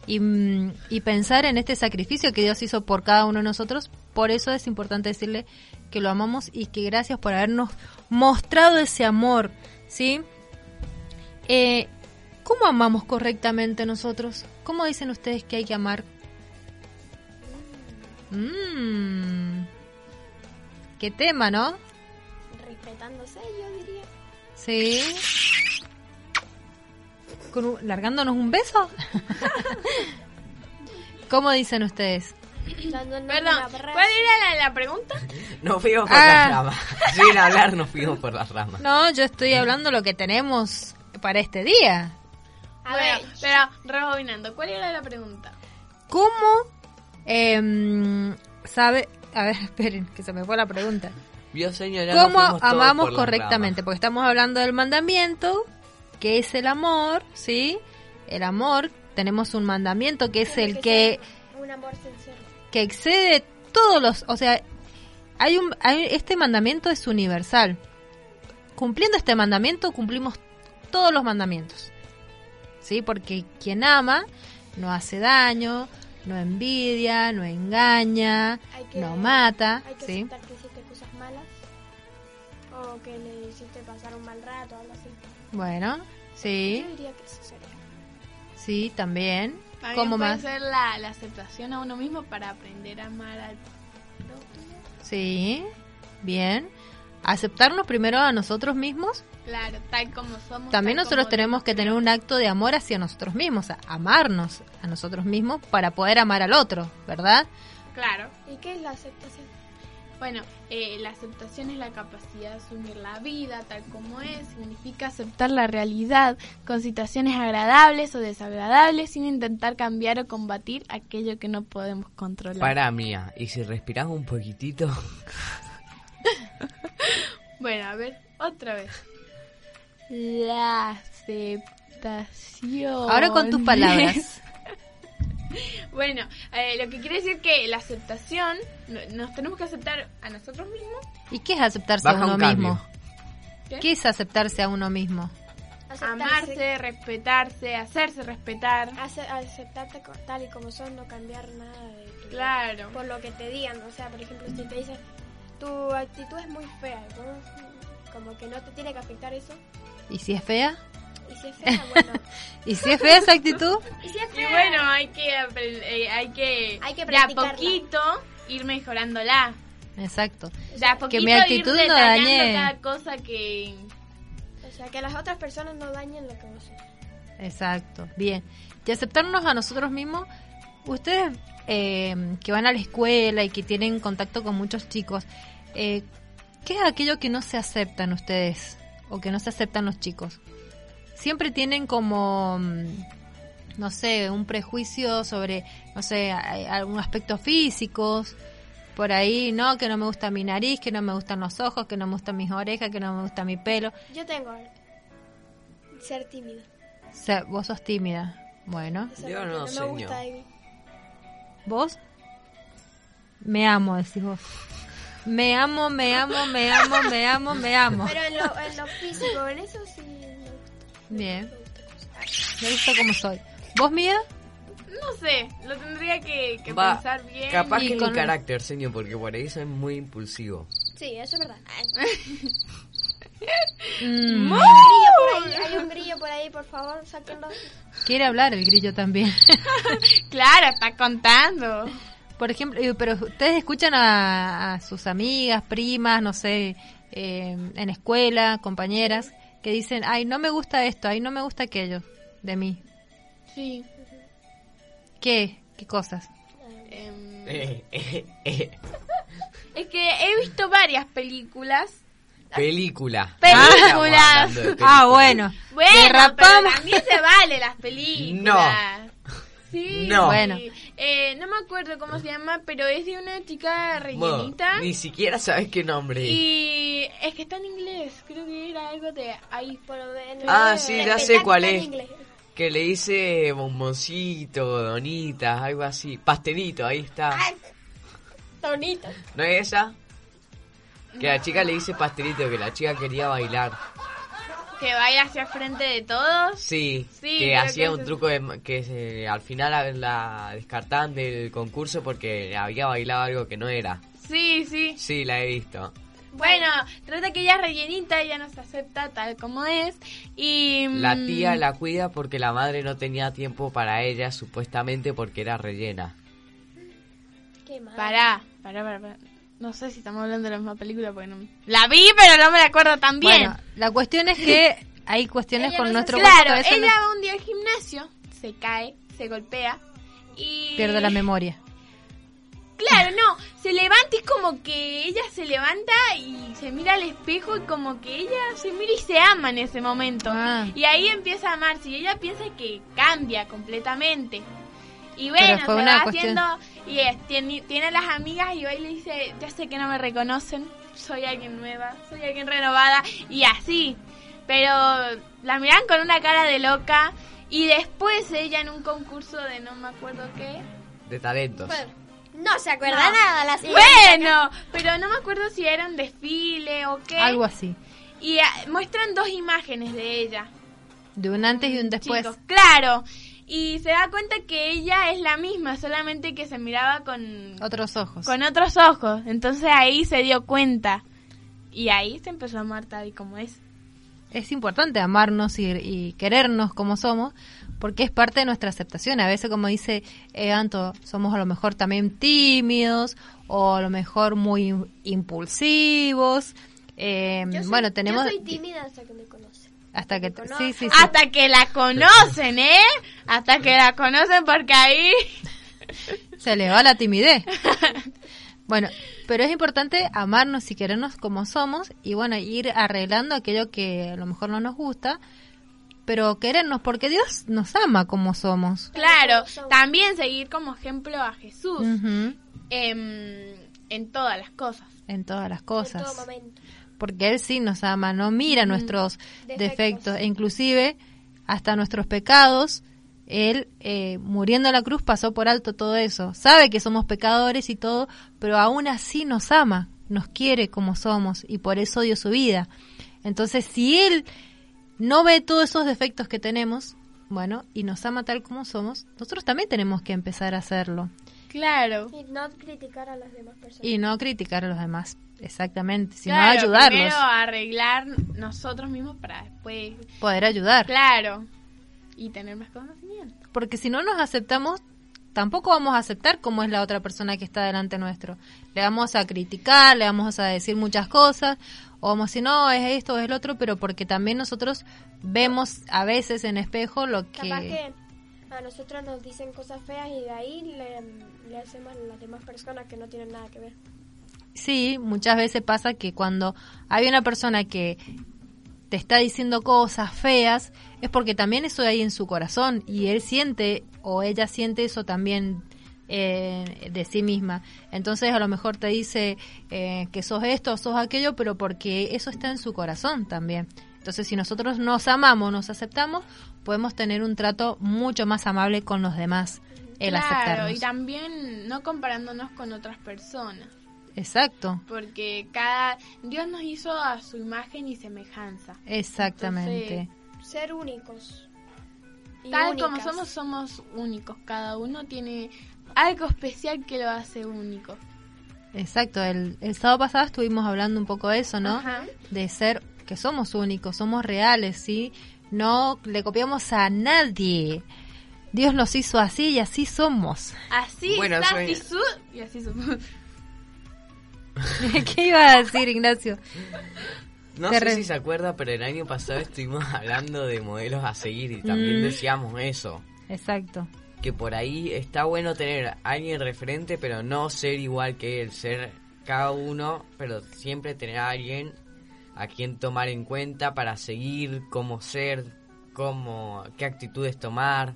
y, mm, y pensar en este sacrificio que Dios hizo por cada uno de nosotros. Por eso es importante decirle que lo amamos y que gracias por habernos mostrado ese amor, ¿sí? Eh, ¿Cómo amamos correctamente nosotros? ¿Cómo dicen ustedes que hay que amar? Mmm. Qué tema, ¿no? Respetándose, yo diría. Sí. Con un- largándonos un beso. ¿Cómo dicen ustedes? Perdón. ¿cuál era la, la pregunta? Nos fuimos por Ah. las ramas. Sin hablar nos fuimos por las ramas. No, yo estoy hablando lo que tenemos para este día. A bueno, ver, pero rebobinando, ¿cuál era la pregunta? ¿Cómo em, sabe? A ver, esperen, que se me fue la pregunta. ¿Cómo amamos correctamente? Porque estamos hablando del mandamiento, que es el amor, ¿sí? El amor, tenemos un mandamiento que es tiene el que ser Un amor sincero. que excede todos los, o sea, hay un hay- este mandamiento es universal. Cumpliendo este mandamiento cumplimos todos los mandamientos. ¿Sí? Porque quien ama no hace daño, no envidia, no engaña, que, no mata, Hay que ¿sí? O que le hiciste pasar un mal rato, algo así. Bueno, sí, Yo diría que eso sería. sí, también. También ¿Cómo puede más? ser la, la aceptación a uno mismo para aprender a amar al prójimo. Sí, bien. aceptarnos primero a nosotros mismos. Claro, tal como somos. También nosotros tenemos que tener un acto de amor hacia nosotros mismos, a- amarnos a nosotros mismos para poder amar al otro, ¿verdad? Claro. ¿Y qué es la aceptación? Bueno, eh, la aceptación es la capacidad de asumir la vida tal como es. Significa aceptar la realidad con situaciones agradables o desagradables sin intentar cambiar o combatir aquello que no podemos controlar. Para mía, y si respirás un poquitito, Bueno, a ver, otra vez. La aceptación. Ahora con tus palabras. Bueno, eh, lo que quiere decir que la aceptación, no- nos tenemos que aceptar a nosotros mismos. ¿Y qué es aceptarse Baja a uno un mismo? ¿Qué? ¿Qué es aceptarse a uno mismo? Aceptarse, Amarse, respetarse, hacerse respetar. ace- aceptarte tal y como sos, no cambiar nada de tu Claro. por lo que te digan. O sea, por ejemplo, si te dicen tu actitud es muy fea, como que no te tiene que afectar eso. ¿Y si es fea? Y si es fea, bueno. ¿Y si es fea esa actitud? y si es Y fea, bueno, hay que, eh, hay que, Hay que de a poquito ir mejorándola. Exacto. De a poquito mi ir actitud no detallando dañe- cada cosa que... o sea, que las otras personas no dañen lo que vos sos. Exacto, bien. Y aceptarnos a nosotros mismos, ustedes eh, que van a la escuela y que tienen contacto con muchos chicos, eh, ¿qué es aquello que no se aceptan ustedes o que no se aceptan los chicos? Siempre tienen como, mm, no sé, un prejuicio sobre, no sé, algún aspecto físicos, por ahí, ¿no? Que no me gusta mi nariz, que no me gustan los ojos, que no me gustan mis orejas, que no me gusta mi pelo. Yo tengo ser tímida. O sea, vos sos tímida. Bueno. Yo no, me señor. gusta ¿Vos? Me amo, decís vos. Me amo, me amo, me amo, me amo, me amo. Pero en lo, en lo físico, en eso sí. Bien, Me gusta como soy. ¿Vos, Mía? No sé, lo tendría que, que Va, pensar bien. capaz Y que con- mi carácter, señor, porque por ahí soy muy impulsivo. Sí, eso es verdad. Mm, Hay un grillo por ahí, hay un grillo por ahí, por favor, sáquenlo. quiere hablar el grillo también. Claro, está contando. Por ejemplo, eh, pero ustedes escuchan a, a sus amigas, primas, no sé, eh, en escuela, compañeras, que dicen, ay, no me gusta esto, ay, no me gusta aquello de mí. Sí. ¿Qué? ¿Qué cosas? Em, Eh, eh, eh. es que he visto varias películas. Película. Películas. Ah, bueno. Bueno, Derrapamos. pero también se vale las películas. Sí. No. Bueno. Eh, no me acuerdo cómo se llama, pero es de una chica Bueno, rellenita. ni siquiera sabes qué nombre es. Y es que está en inglés. Creo que era algo de ahí. Por Ah, sí, ya sé cuál es. Que le dice bomboncito, donitas, algo así. Pastelito, ahí está. Bonito. ¿No es esa? Que la chica le dice pastelito, que la chica quería bailar. Que vaya hacia frente de todos. Sí, Sí, que hacía que un es- truco de, que se- al final la, la descartaban del concurso porque había bailado algo que no era. Sí, sí. Sí, la he visto. Bueno, trata que ella es rellenita, ella no se acepta tal como es. Y. La mm, tía la cuida porque la madre no tenía tiempo para ella, supuestamente porque era rellena. Qué mal. Pará, pará, pará, pará. No sé si estamos hablando de la misma película porque no. La vi, pero no me la acuerdo tan bien. Bueno, la cuestión es que hay cuestiones Ella con no nuestro claro, que ella va un día al gimnasio, se cae, se golpea y. pierde la memoria. Claro, no, se levanta y es como que ella se levanta y se mira al espejo y como que ella se mira y se ama en ese momento. Ah. Y ahí empieza a amarse y ella piensa que cambia completamente. Y Pero bueno, fue se una va cuestión- haciendo y es- tiene, tiene a las amigas y va y le dice, ya sé que no me reconocen, soy alguien nueva, soy alguien renovada y así. Pero la miran con una cara de loca y después ella en un concurso de no me acuerdo qué, De talentos. Bueno, no se acuerda No. nada la Bueno, pero no me acuerdo si era un desfile o qué. Algo así. Y ah, muestran dos imágenes de ella. De un antes y un después. Chicos, claro. Y se da cuenta que ella es la misma, solamente que se miraba con, Otros ojos. con otros ojos. Entonces ahí se dio cuenta. Y ahí se empezó a amar tal y como es. Es importante amarnos y, y querernos como somos, porque es parte de nuestra aceptación. A veces, como dice eh, Anto, somos a lo mejor también tímidos o a lo mejor muy impulsivos. Eh, Yo soy- bueno, tenemos Yo soy tímida hasta que me. Hasta que me sí, conocen. sí, sí. Hasta que la conocen, ¿eh? Hasta que la conocen porque ahí... Se le va la timidez. Bueno, pero es importante amarnos y querernos como somos y bueno, ir arreglando aquello que a lo mejor no nos gusta, pero querernos porque Dios nos ama como somos. Claro, también seguir como ejemplo a Jesús Ujú, em, en todas las cosas. En todas las En todo cosas. momento. Porque Él sí nos ama, no mira nuestros Defectos. defectos e inclusive hasta nuestros pecados. Él, eh, muriendo en la cruz, pasó por alto todo eso. Sabe que somos pecadores y todo, pero aún así nos ama, nos quiere como somos y por eso dio su vida. Entonces, si Él no ve todos esos defectos que tenemos, bueno, y nos ama tal como somos, nosotros también tenemos que empezar a hacerlo Claro. Y no criticar a las demás personas. y no criticar a los demás, exactamente, sino claro, ayudarlos, Primero arreglar nosotros mismos para después... poder ayudar. Claro. Y tener más conocimiento. porque si no nos aceptamos, tampoco vamos a aceptar cómo es la otra persona que está delante nuestro. Le vamos a criticar, le vamos a decir muchas cosas, o vamos a decir, no, es esto, es el otro, pero porque también nosotros vemos a veces en espejo lo que... Capaz que a nosotros nos dicen cosas feas y de ahí le, le hacemos a las demás personas que no tienen nada que ver. Sí, muchas veces pasa que cuando hay una persona que te está diciendo cosas feas, es porque también eso hay en su corazón y él siente o ella siente eso también eh, de sí misma. Entonces a lo mejor te dice eh, que sos esto, sos aquello, pero porque eso está en su corazón también. Entonces si nosotros nos amamos, nos aceptamos, podemos tener un trato mucho más amable con los demás. El claro, aceptarnos. y también no comparándonos con otras personas. Exacto, Porque cada... Dios nos hizo a su imagen y semejanza. exactamente. Ser únicos. Y Tal como somos, somos únicos. Cada uno tiene algo especial que lo hace único. Exacto, el, el sábado pasado estuvimos hablando un poco de eso, ¿no? Ajá. De ser que somos únicos, somos reales, ¿sí? No le copiamos a nadie. Dios nos hizo así y así somos. Así Bueno, está soy- Jesús y así somos. ¿Qué iba a decir, Ignacio? No Te sé re- si se acuerda, pero el año pasado estuvimos hablando de modelos a seguir y también Mm. decíamos eso. Exacto, Que por ahí está bueno tener a alguien referente, pero no ser igual que él, ser cada uno, pero siempre tener a alguien a quien tomar en cuenta para seguir cómo ser, cómo, qué actitudes tomar.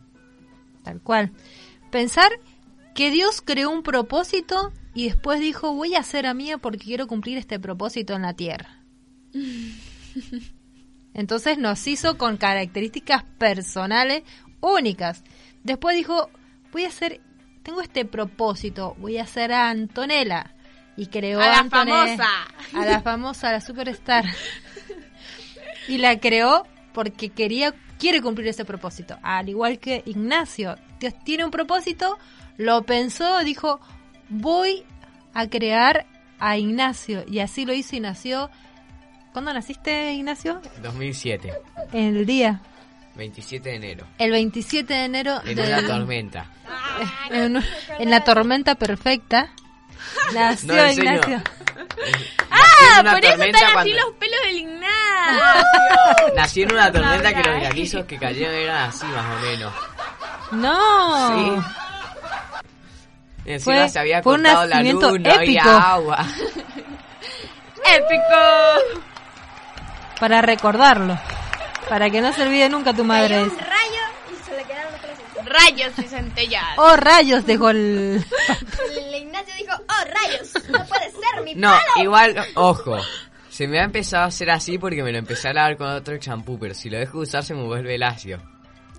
tal cual. Pensar que Dios creó un propósito y después dijo, voy a hacer a mía porque quiero cumplir este propósito en la tierra. Entonces nos hizo con características personales únicas. Después dijo, voy a hacer, tengo este propósito, voy a hacer a Antonella. Y creó A la famosa. A la famosa, a la superstar. y la creó porque quería, quiere cumplir ese propósito. Al igual que Ignacio, Dios tiene un propósito, lo pensó, dijo, voy a crear a Ignacio. Y así lo hizo y nació. ¿Cuándo naciste, Ignacio? 2007, En el día. 27 de enero, El 27 de enero en del- una tormenta. en, en la tormenta perfecta. Nació No. Ignacio. ¡Ah! Por eso están así cuando- los pelos del Ignacio. Nací en una tormenta que los granizos que cayeron eran así más o menos. No. Sí. Encima Fue- se había fue un cortado la nacimiento luz, no había épico. agua. ¡Épico! Para recordarlo. Para que no se olvide nunca tu madre. Un rayo y se le quedaron los. Rayos y centellas. Oh, rayos, dejó el... No puede ser mi No, palo. igual, ojo. Se me ha empezado a hacer así porque me lo empecé a lavar con otro champú, pero si lo dejo de usar se me vuelve lacio.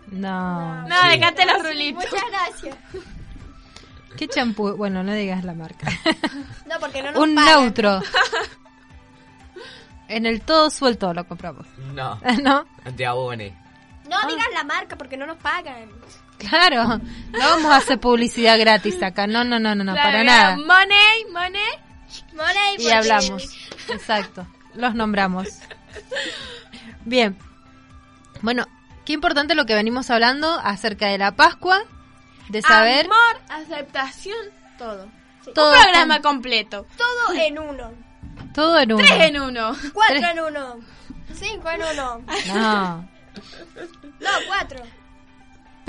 No. No, Sí. dejate los rulitos. Muchas gracias. ¿Qué champú? Bueno, no digas la marca. No, porque no nos Un pagan. neutro. En el todo suelto lo compramos. No, ¿No? de abone. No Ah. digas la marca porque no nos pagan. Claro. No vamos a hacer publicidad gratis acá. No, no, no, no, no, Claro, para nada. Money, money. Money, Y hablamos. Exacto. Los nombramos. Bien. Bueno, qué importante lo que venimos hablando acerca de la Pascua, de saber Amor, aceptación, todo. Sí. todo Un programa completo. Todo en uno. Todo en uno. Tres en uno. Cuatro Tres. en uno. Cinco en uno. No. No, cuatro.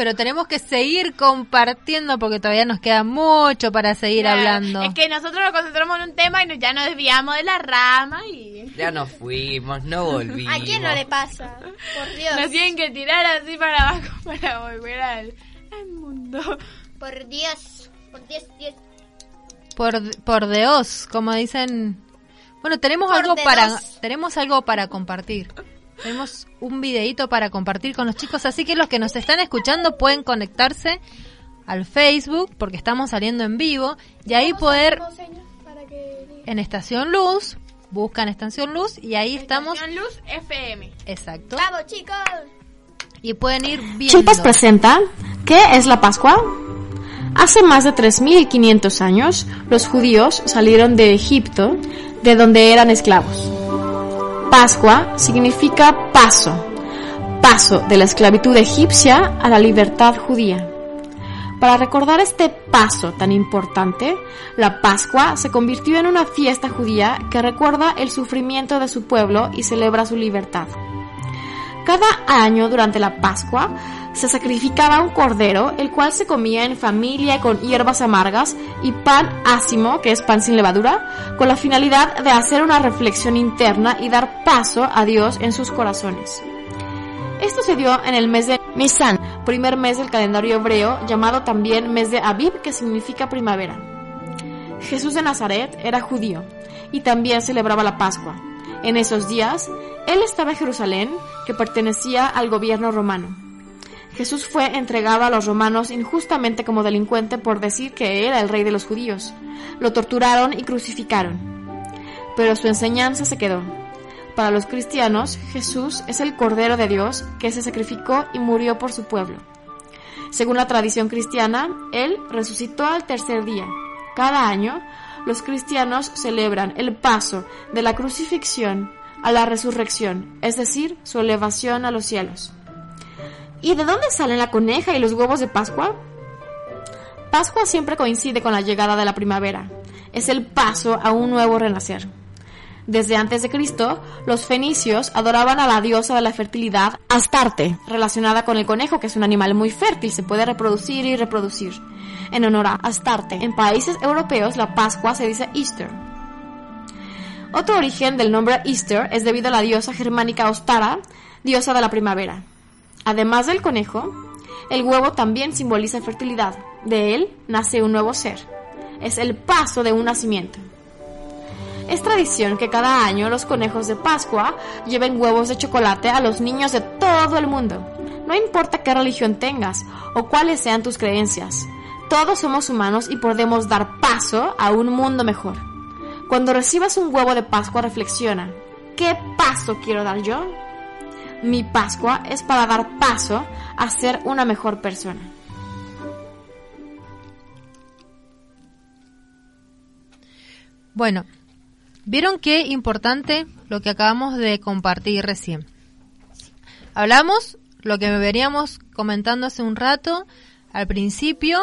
Pero tenemos que seguir compartiendo porque todavía nos queda mucho para seguir Claro, hablando. Es que nosotros nos concentramos en un tema y nos- ya nos desviamos de la rama y Ya nos fuimos, no volvimos. ¿A quién no le pasa? Por Dios. nos tienen que tirar así para abajo para volver al, al mundo. Por Dios. Por Dios, Dios. Por, por Dios, como dicen. Bueno, tenemos Por algo para dos. tenemos algo para compartir. Tenemos un videíto para compartir con los chicos, así que los que nos están escuchando pueden conectarse al Facebook porque estamos saliendo en vivo y ahí poder en Estación Luz, buscan Estación Luz y ahí estamos, Estación Luz FM. exacto, Vamos, chicos. y pueden ir viendo. Chipas presenta ¿Qué es la Pascua? Hace más de 3.500 años, los judíos salieron de Egipto, de donde eran esclavos. Pascua significa paso, paso de la esclavitud egipcia a la libertad judía. Para recordar este paso tan importante, la Pascua se convirtió en una fiesta judía que recuerda el sufrimiento de su pueblo y celebra su libertad. Cada año durante la Pascua se sacrificaba un cordero, el cual se comía en familia con hierbas amargas y pan ácimo, que es pan sin levadura, con la finalidad de hacer una reflexión interna y dar paso a Dios en sus corazones. Esto se dio en el mes de Nisan, primer mes del calendario hebreo, llamado también mes de Aviv, que significa primavera. Jesús de Nazaret era judío y también celebraba la Pascua. En esos días, él estaba en Jerusalén, que pertenecía al gobierno romano. Jesús fue entregado a los romanos injustamente como delincuente por decir que era el rey de los judíos. Lo torturaron y crucificaron. Pero su enseñanza se quedó. Para los cristianos, Jesús es el Cordero de Dios que se sacrificó y murió por su pueblo. Según la tradición cristiana, Él resucitó al tercer día. Cada año, los cristianos celebran el paso de la crucifixión a la resurrección, es decir, su elevación a los cielos. ¿Y de dónde salen la coneja y los huevos de Pascua? Pascua siempre coincide con la llegada de la primavera. Es el paso a un nuevo renacer. Desde antes de Cristo, los fenicios adoraban a la diosa de la fertilidad, Astarte, relacionada con el conejo, que es un animal muy fértil, se puede reproducir y reproducir. En honor a Astarte, en países europeos la Pascua se dice Easter. Otro origen del nombre Easter es debido a la diosa germánica Ostara, diosa de la primavera. Además del conejo, el huevo también simboliza fertilidad. De él nace un nuevo ser. Es el paso de un nacimiento. Es tradición que cada año los conejos de Pascua lleven huevos de chocolate a los niños de todo el mundo. No importa qué religión tengas o cuáles sean tus creencias. Todos somos humanos y podemos dar paso a un mundo mejor. Cuando recibas un huevo de Pascua reflexiona, ¿qué paso quiero dar yo? Mi Pascua es para dar paso a ser una mejor persona. Bueno, vieron qué importante lo que acabamos de compartir recién. Hablamos lo que veníamos comentando hace un rato al principio,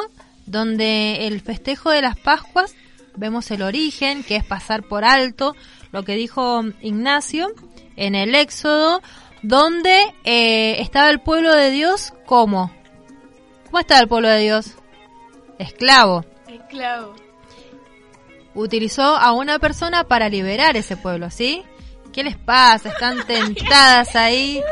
donde el festejo de las Pascuas vemos el origen, que es pasar por alto lo que dijo Ignacio en el Éxodo, donde eh, estaba el pueblo de Dios como. ¿Cómo estaba el pueblo de Dios? Esclavo Esclavo. utilizó a una persona para liberar ese pueblo, ¿sí? ¿Qué les pasa? Están tentadas ahí.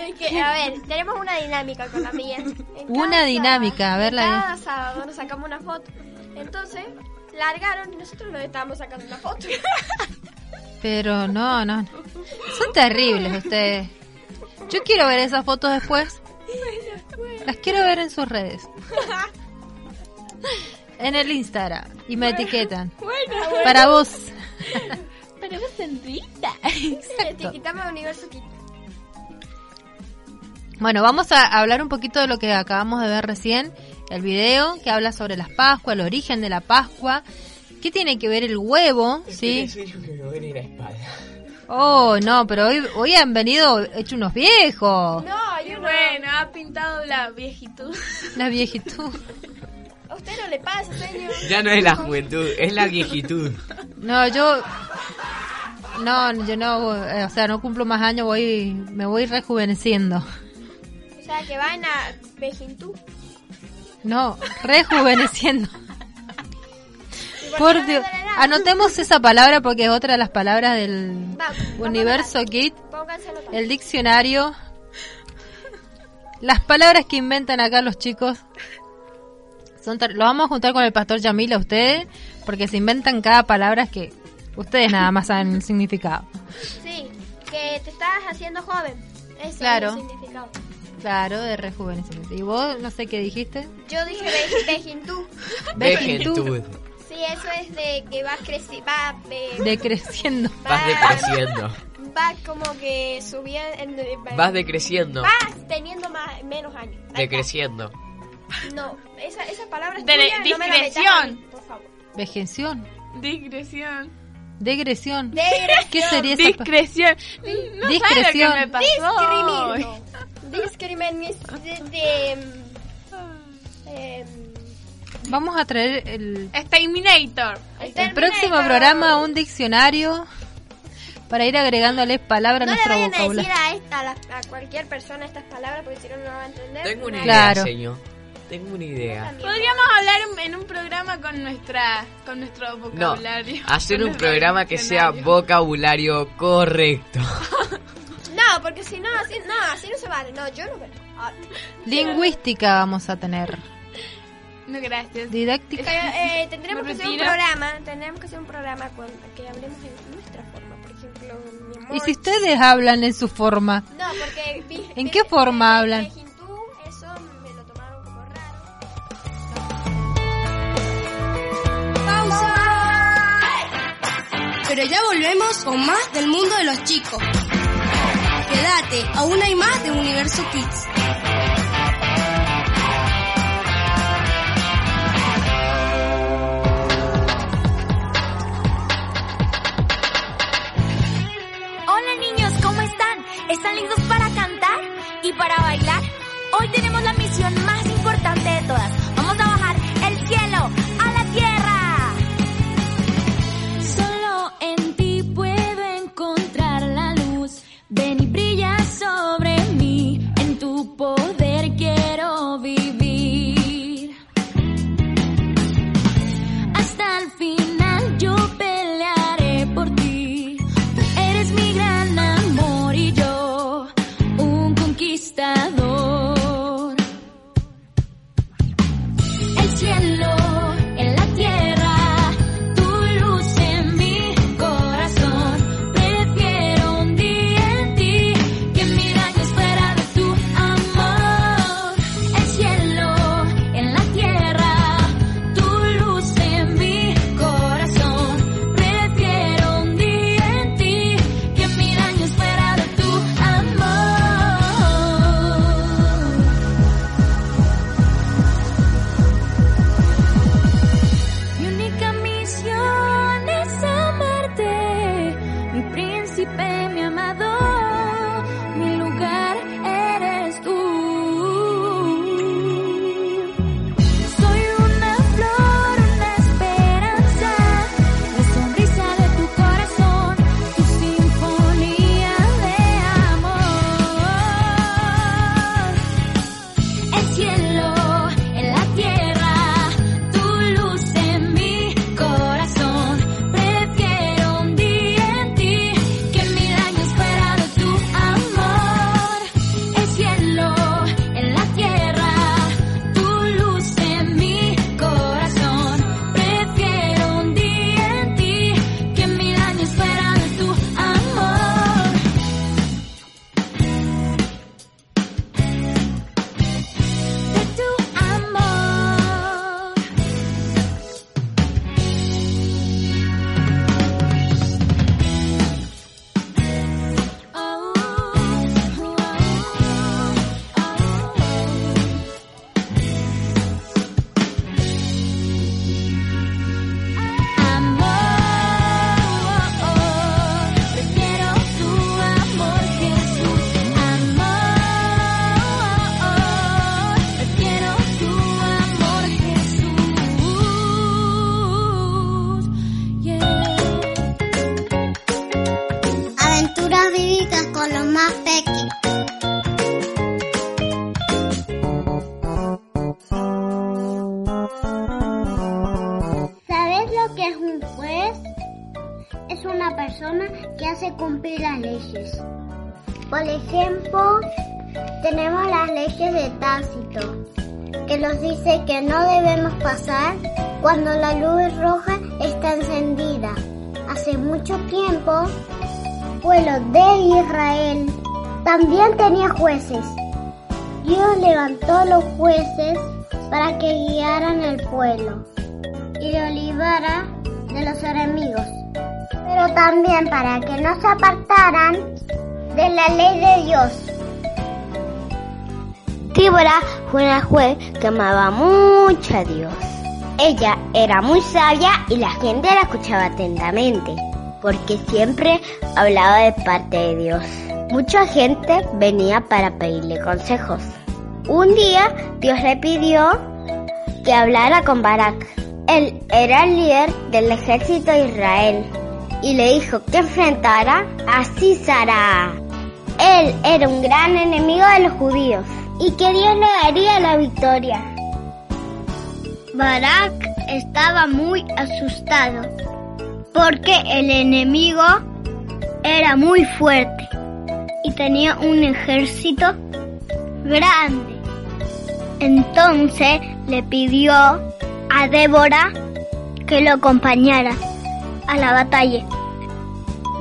Es que, a ver, tenemos una dinámica con la mía. En Una cada dinámica, sábado- a ver la Cada sábado nos sacamos una foto. Entonces, largaron y nosotros nos estábamos sacando una foto. Pero no, no. Son terribles ustedes. Yo quiero ver esas fotos después. Las quiero ver en sus redes. En el Instagram. Y me etiquetan. Para vos. Pero vos Sandrita. Etiquetamos a Universo. Bueno, vamos a hablar un poquito de lo que acabamos de ver recién. El video que habla sobre las Pascuas, el origen de la Pascua. ¿Qué tiene que ver el huevo? ¿Sí? Oh, no, pero hoy, hoy han venido hechos unos viejos. No, hay Y uno. bueno, ha pintado la viejitud. La viejitud. O usted no le pasa, señor. Ya no es la juventud, es la viejitud. No, yo. No, yo no. eh, O sea, no cumplo más años, voy, me voy rejuveneciendo. O sea, que van a Vejintú. No, rejuveneciendo. ¿Y por Dios. Anotemos esa palabra porque es otra de las palabras del Vamos, universo Kit. El diccionario. Las palabras que inventan acá los chicos. Son lo vamos a juntar con el pastor Yamil a ustedes. Porque se inventan cada palabra que ustedes nada más saben el significado. Sí, que te estás haciendo joven. Ese Claro. es el significado. Claro, de rejuvenecimiento. ¿Y vos no sé qué dijiste? Yo dije ve- Vejintú. Sí, eso es de que vas creciendo. Va, de- Decreciendo. Vas decreciendo. va como que subiendo. Vas decreciendo. Vas teniendo más, menos años. Ahí está. Decreciendo. No, esa, esa palabra es De- tuya, no me la metas discreción. por favor. Vejención. Discreción. Degresión. Digresión. ¿Qué sería esa Discreción. No sabes lo que Discreción. me pasó. Discrimino. De... de, Vamos a traer el, Exterminator. el próximo programa un diccionario para ir agregándole palabras No a le nuestro vayan a decir vocabulario. a, esta, a, la- a cualquier persona estas palabras porque si no, no lo va a entender. Tengo una idea, Claro. señor. Tengo una idea. Podríamos hablar en- un programa con nuestra con nuestro No, vocabulario. hacer Con un programa que sea vocabulario correcto. No, porque si no, así no, así no se vale. No, yo no me... Ah, Lingüística vamos a tener. No, gracias. Didáctica. Pero eh, tendremos que hacer un programa, tendremos que hacer un programa con, que hablemos en nuestra forma, por ejemplo, mi amor. ¿Y si ustedes hablan en su forma? No, porque... vi- ¿En qué forma hablan? Vejintú, eso me lo tomaron como raro. Pero ya volvemos con más del mundo de los chicos. Quédate, aún hay más de Universo Kids. Están? ¿Están listos para cantar y para bailar? Hoy tenemos la misión más importante de todas. Vamos a bajar persona que hace cumplir las leyes. Por ejemplo, tenemos las leyes de Tácito, que nos dice que no debemos pasar cuando la luz roja está encendida. Hace mucho tiempo, pueblo de Israel también tenía jueces. Dios levantó los jueces para que guiaran el pueblo y lo librara de los enemigos, también para que no se apartaran de la ley de Dios. Débora fue una juez que amaba mucho a Dios. Ella era muy sabia y la gente la escuchaba atentamente, porque siempre hablaba de parte de Dios. Mucha gente venía para pedirle consejos. Un día Dios le pidió que hablara con Barak. Él era el líder del ejército de Israel y le dijo que enfrentara a Císara. Él era un gran enemigo de los judíos y que Dios le daría la victoria. Barak estaba muy asustado porque el enemigo era muy fuerte y tenía un ejército grande. Entonces le pidió a Débora que lo acompañara a la batalla.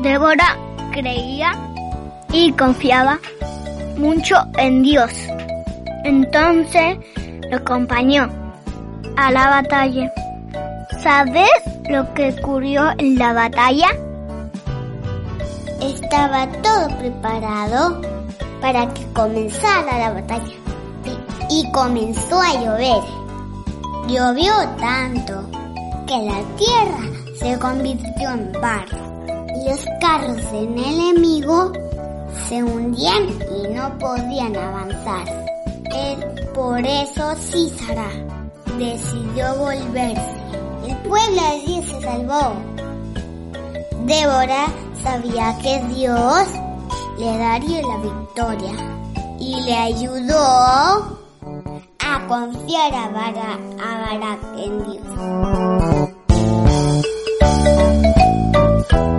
Débora creía y confiaba mucho en Dios. Entonces lo acompañó a la batalla. ¿Sabes lo que ocurrió en la batalla? Estaba todo preparado para que comenzara la batalla. Y comenzó a llover. Llovió tanto que la tierra se convirtió en barro. Y los carros del enemigo se hundían y no podían avanzar. Por eso Císara decidió volverse. El pueblo Dios se salvó. Débora sabía que Dios le daría la victoria y le ayudó a confiar a Barak, a Barak en Dios. Tengo un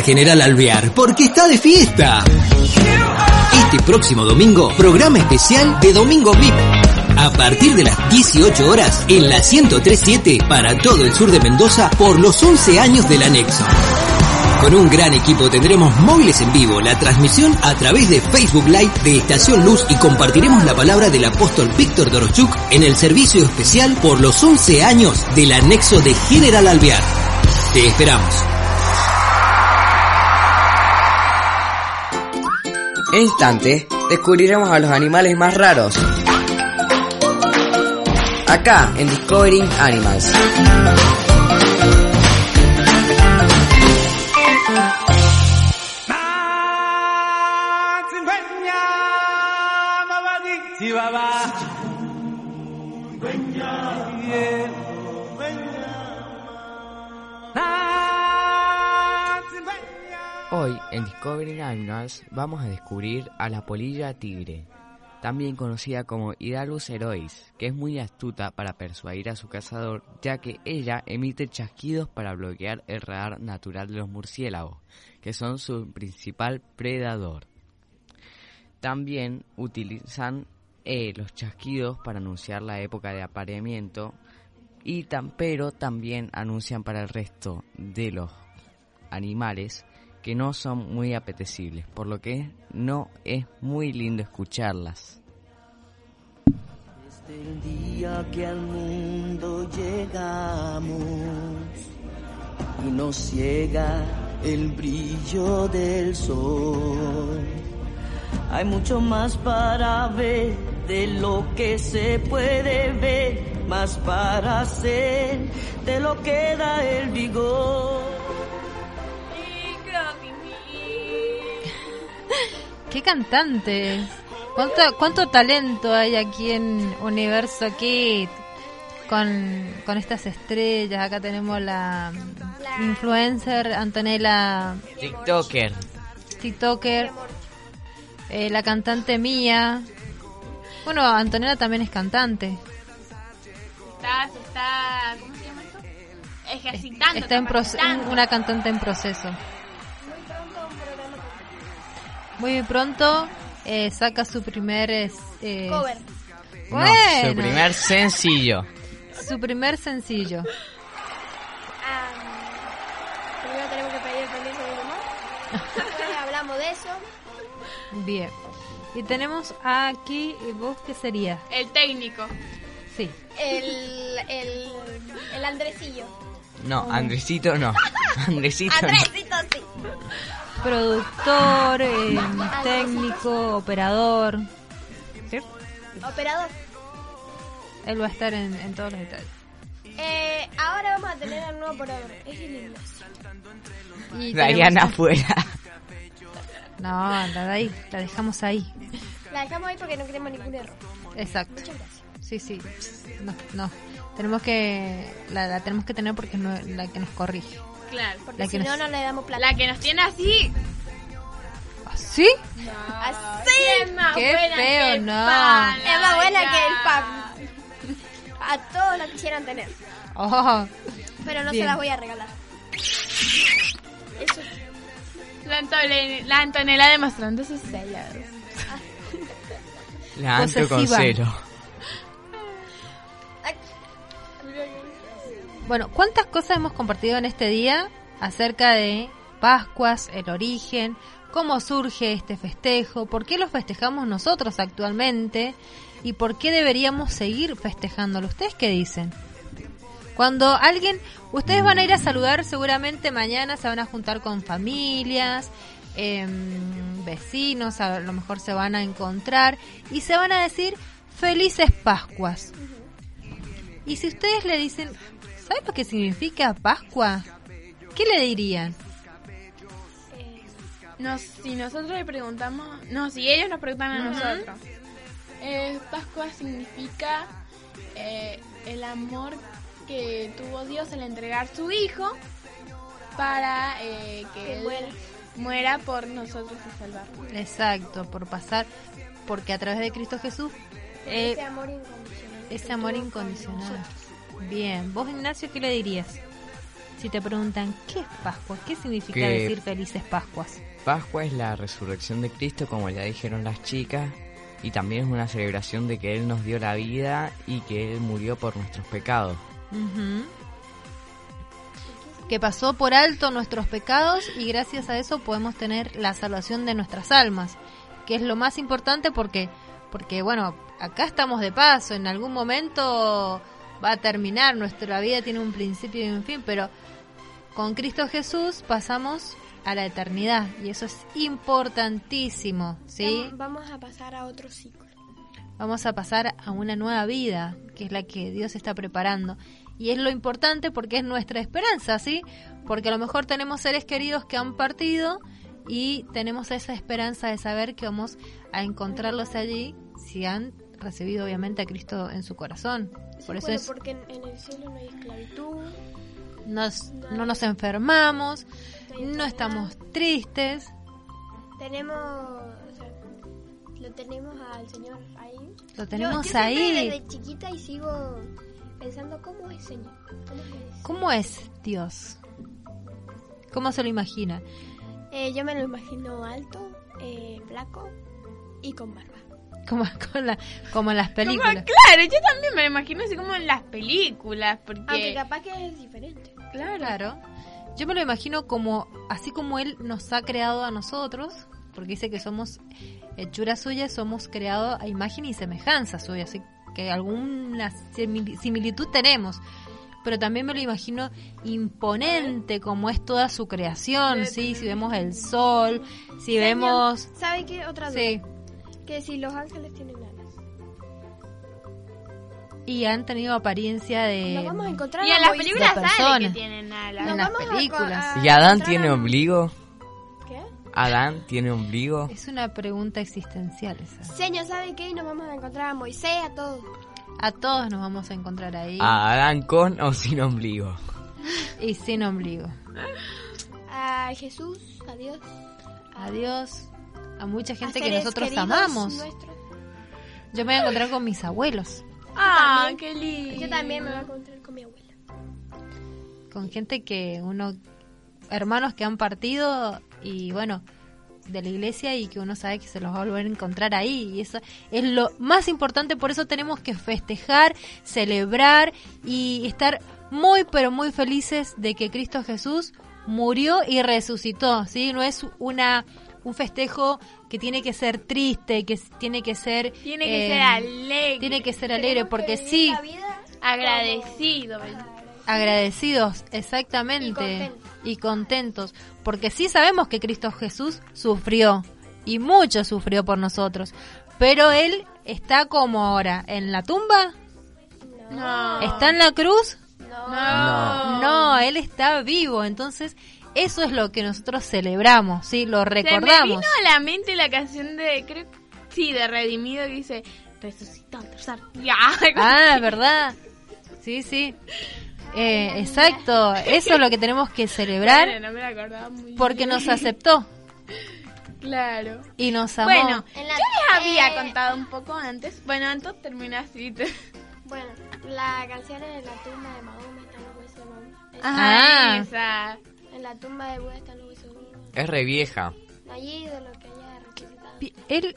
General Alvear porque está de fiesta. Este próximo domingo, programa especial de Domingo VIP. A partir de las 18 horas en la 1037 para todo el sur de Mendoza por los 11 años del anexo. Con un gran equipo tendremos móviles en vivo, la transmisión a través de Facebook Live de Estación Luz y compartiremos la palabra del apóstol Víctor Dorochuk en el servicio especial por los 11 años del anexo de General Alvear. Te esperamos. En instante, descubriremos a los animales más raros. Acá, en Discovering Animals. Discovering Animals, vamos a descubrir a la polilla tigre, también conocida como Hidalus herois, que es muy astuta para persuadir a su cazador, ya que ella emite chasquidos para bloquear el radar natural de los murciélagos, que son su principal predador. También utilizan eh, los chasquidos para anunciar la época de apareamiento, y tan, pero también anuncian para el resto de los animales que no son muy apetecibles, por lo que no es muy lindo escucharlas. Desde el día que al mundo llegamos y nos ciega el brillo del sol. Hay mucho más para ver de lo que se puede ver, más para hacer de lo que da el vigor. ¡Qué cantantes! ¿Cuánto, ¿Cuánto talento hay aquí en Universo Kid? Con, con estas estrellas. Acá tenemos la influencer Antonella TikToker. TikToker, eh, la cantante Mía. Bueno, Antonella también es cantante. Está, se está, ¿cómo se llama esto? Ejercitando. Está en proce- capacitando. una cantante en proceso. Muy pronto eh, saca su primer eh, eh, Cover. No, Bueno. su primer sencillo. su primer sencillo. Ah, primero tenemos que pedir el permiso de mi mamá. Después hablamos de eso. Bien. Y tenemos aquí, ¿y ¿vos qué sería? El técnico. Sí. El, el, el Andresillo. No, Andresito no. Andresito no. Andresito, sí. Productor, eh, técnico, operador. ¿Sí? Operador. Él va a estar en, en todos los detalles. Eh, ahora vamos a tener al nuevo operador. Es el Ignacio. Y tenemos- afuera. No, la de ahí, la dejamos ahí. La dejamos ahí porque no queremos ningún error. Exacto. Muchas gracias. Sí, sí. No, no. Tenemos que. La, la tenemos que tener porque es la que nos corrige. Claro. Porque La si no, no le damos plata. La que nos tiene así. ¿Sí? Así. Es más Qué buena feo, que el no. pan, Es más buena ya. que el pan. A todos lo quisieran tener. Oh, Pero no Bien. se las voy a regalar. Eso. La, Antole- la Antonella demostrando sus celos. La Anto con cero. Bueno, ¿cuántas cosas hemos compartido en este día acerca de Pascuas, el origen, cómo surge este festejo, por qué lo festejamos nosotros actualmente y por qué deberíamos seguir festejándolo? ¿Ustedes qué dicen? Cuando alguien, ustedes van a ir a saludar seguramente mañana, se van a juntar con familias, em, vecinos, a lo mejor se van a encontrar y se van a decir felices Pascuas. Y si ustedes le dicen, ¿sabes lo que significa Pascua? ¿Qué le dirían? Nos, si nosotros le preguntamos, no, si ellos nos preguntan a nosotros. Eh, Pascua significa eh, el amor que tuvo Dios al entregar su hijo para eh, que, Que él muera. muera por nosotros y salvarnos. Exacto, por pasar, porque a través de Cristo Jesús, eh, Ese amor incondicional. ese amor incondicional. Bien, vos Ignacio, ¿qué le dirías? Si te preguntan, ¿qué es Pascua? ¿Qué significa Que- decir felices Pascuas? Pascua es la resurrección de Cristo, como ya dijeron las chicas, y también es una celebración de que Él nos dio la vida y que Él murió por nuestros pecados. Que pasó por alto nuestros pecados y gracias a eso podemos tener la salvación de nuestras almas, que es lo más importante porque, porque bueno, acá estamos de paso, en algún momento va a terminar, nuestra vida tiene un principio y un fin, pero con Cristo Jesús pasamos a la eternidad y eso es importantísimo, ¿sí? Vam- Vamos a pasar a otro ciclo. vamos a pasar a una nueva vida, que es la que Dios está preparando. Y es lo importante porque es nuestra esperanza, ¿sí? Porque a lo mejor tenemos seres queridos que han partido y tenemos esa esperanza de saber que vamos a encontrarlos allí si han recibido obviamente a Cristo en su corazón. Por eso bueno, es, porque en, en el cielo no hay esclavitud. nos, no nos enfermamos, no estamos tristes, Tenemos, o sea, lo tenemos al Señor ahí. Lo tenemos yo, yo ahí. Desde chiquita y sigo pensando cómo es Señor. ¿Cómo es? ¿cómo es Dios? ¿Cómo se lo imagina? Eh, yo me lo imagino alto, eh, flaco y con barba. Como, con la- como en las Como- películas. claro, yo también me lo imagino así como en las películas, porque... Aunque capaz que es diferente. Claro. Yo me lo imagino como, así como Él nos ha creado a nosotros, porque dice que somos hechura suya, somos creados a imagen y semejanza suya, así que alguna simil- similitud tenemos. Pero también me lo imagino imponente como es toda su creación, ¿sí? Si vemos el sol, si vemos... ¿Sabe qué? Otra duda. Sí. Que si los ángeles tienen alas. Y han tenido apariencia de... Nos vamos a encontrar Y a en las películas sale que tienen alas. Nos en las películas. a- ¿Y Adán tiene a- ombligo? ¿Qué? ¿Adán tiene ombligo? Es una pregunta existencial esa. Señor, ¿sabe qué? Y nos vamos a encontrar a Moisés, a todos. A todos nos vamos a encontrar ahí. ¿A Adán con o sin ombligo? Y sin ombligo. A Jesús, a Dios. A mucha gente a que nosotros amamos. nuestros. Yo me voy a encontrar con mis abuelos, Ah, qué lindo. Yo también me voy a encontrar con mi abuela. con gente que uno, hermanos que han partido y bueno, de la iglesia y que uno sabe que se los va a volver a encontrar ahí. Y eso es lo más importante, por eso tenemos que festejar, celebrar y estar muy, pero muy felices de que Cristo Jesús murió y resucitó, ¿sí? No es una un festejo que tiene que ser triste, que tiene que ser Tiene que eh, ser alegre. tiene que ser alegre Tenemos porque sí, Agradecido. agradecidos exactamente Y contentos. y contentos porque sí sabemos que Cristo Jesús sufrió y mucho sufrió por nosotros pero él está como ahora en la tumba No. está en la cruz No. no él está vivo entonces eso es lo que nosotros celebramos sí lo Se me recordamos vino a la mente la canción de, creo, sí, de Redimido que dice, resucitó al tercer día. ah verdad sí sí Eh, exacto eso es lo que tenemos que celebrar Claro, no me la acordaba muy porque bien. nos aceptó Claro. y nos amó Bueno, la- yo les había eh, contado un poco antes. Bueno, entonces termina así. Bueno, la canción es de la tumba de Mahoma, está en los huesos de Mahoma. Ah. esa. En la tumba de Buda están los huesos. Es re vieja. No hay ídolo que haya resucitado. Él,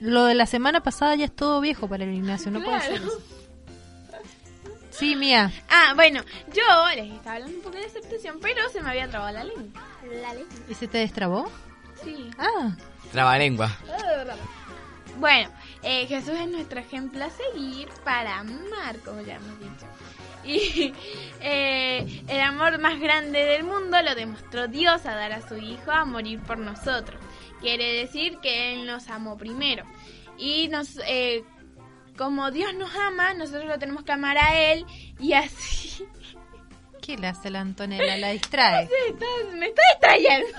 lo de la semana pasada ya es todo viejo para el Ignacio, no puede ser Claro. eso. Sí, Mía. Ah, bueno, yo les estaba hablando un poco de aceptación, pero se me había trabado la lengua. La. ¿Y se te destrabó? Sí. Ah, Trabalengua. Bueno, eh, Jesús es nuestro ejemplo a seguir para amar, como ya hemos dicho. Y eh, el amor más grande del mundo lo demostró Dios a dar a su Hijo a morir por nosotros. Quiere decir que Él nos amó primero. Y nos, eh, como Dios nos ama, nosotros lo tenemos que amar a Él y así... ¿qué le hace la Antonella? La distrae. Estás- me está distrayendo.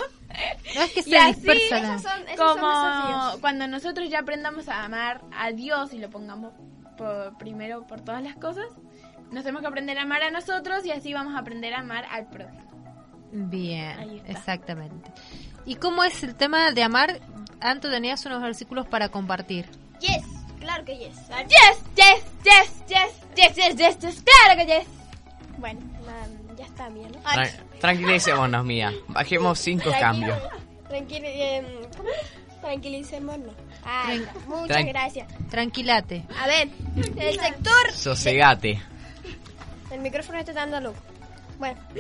No es que Y se así. Esos son, esos son como cuando nosotros ya aprendamos a amar a Dios y lo pongamos por, primero por todas las cosas, nos tenemos que aprender a amar a nosotros y así vamos a aprender a amar al prójimo. Bien, exactamente. ¿Y cómo es el tema de amar? Anto, tenías unos versículos para compartir. Yes, claro que yes. Ah, Yes, yes, yes, yes, yes, yes, yes, yes, claro que yes. Bueno, na- ya está bien, ¿no? Tra- tranquilicémonos, Mía. Bajemos cinco cambios. Tranquilo, em, ¿cómo? Tranquilicémonos. Ay, Tran- muchas Tran- gracias. Tranquilate. A ver, el sector... Sosegate. El micrófono está dando loco. Bueno.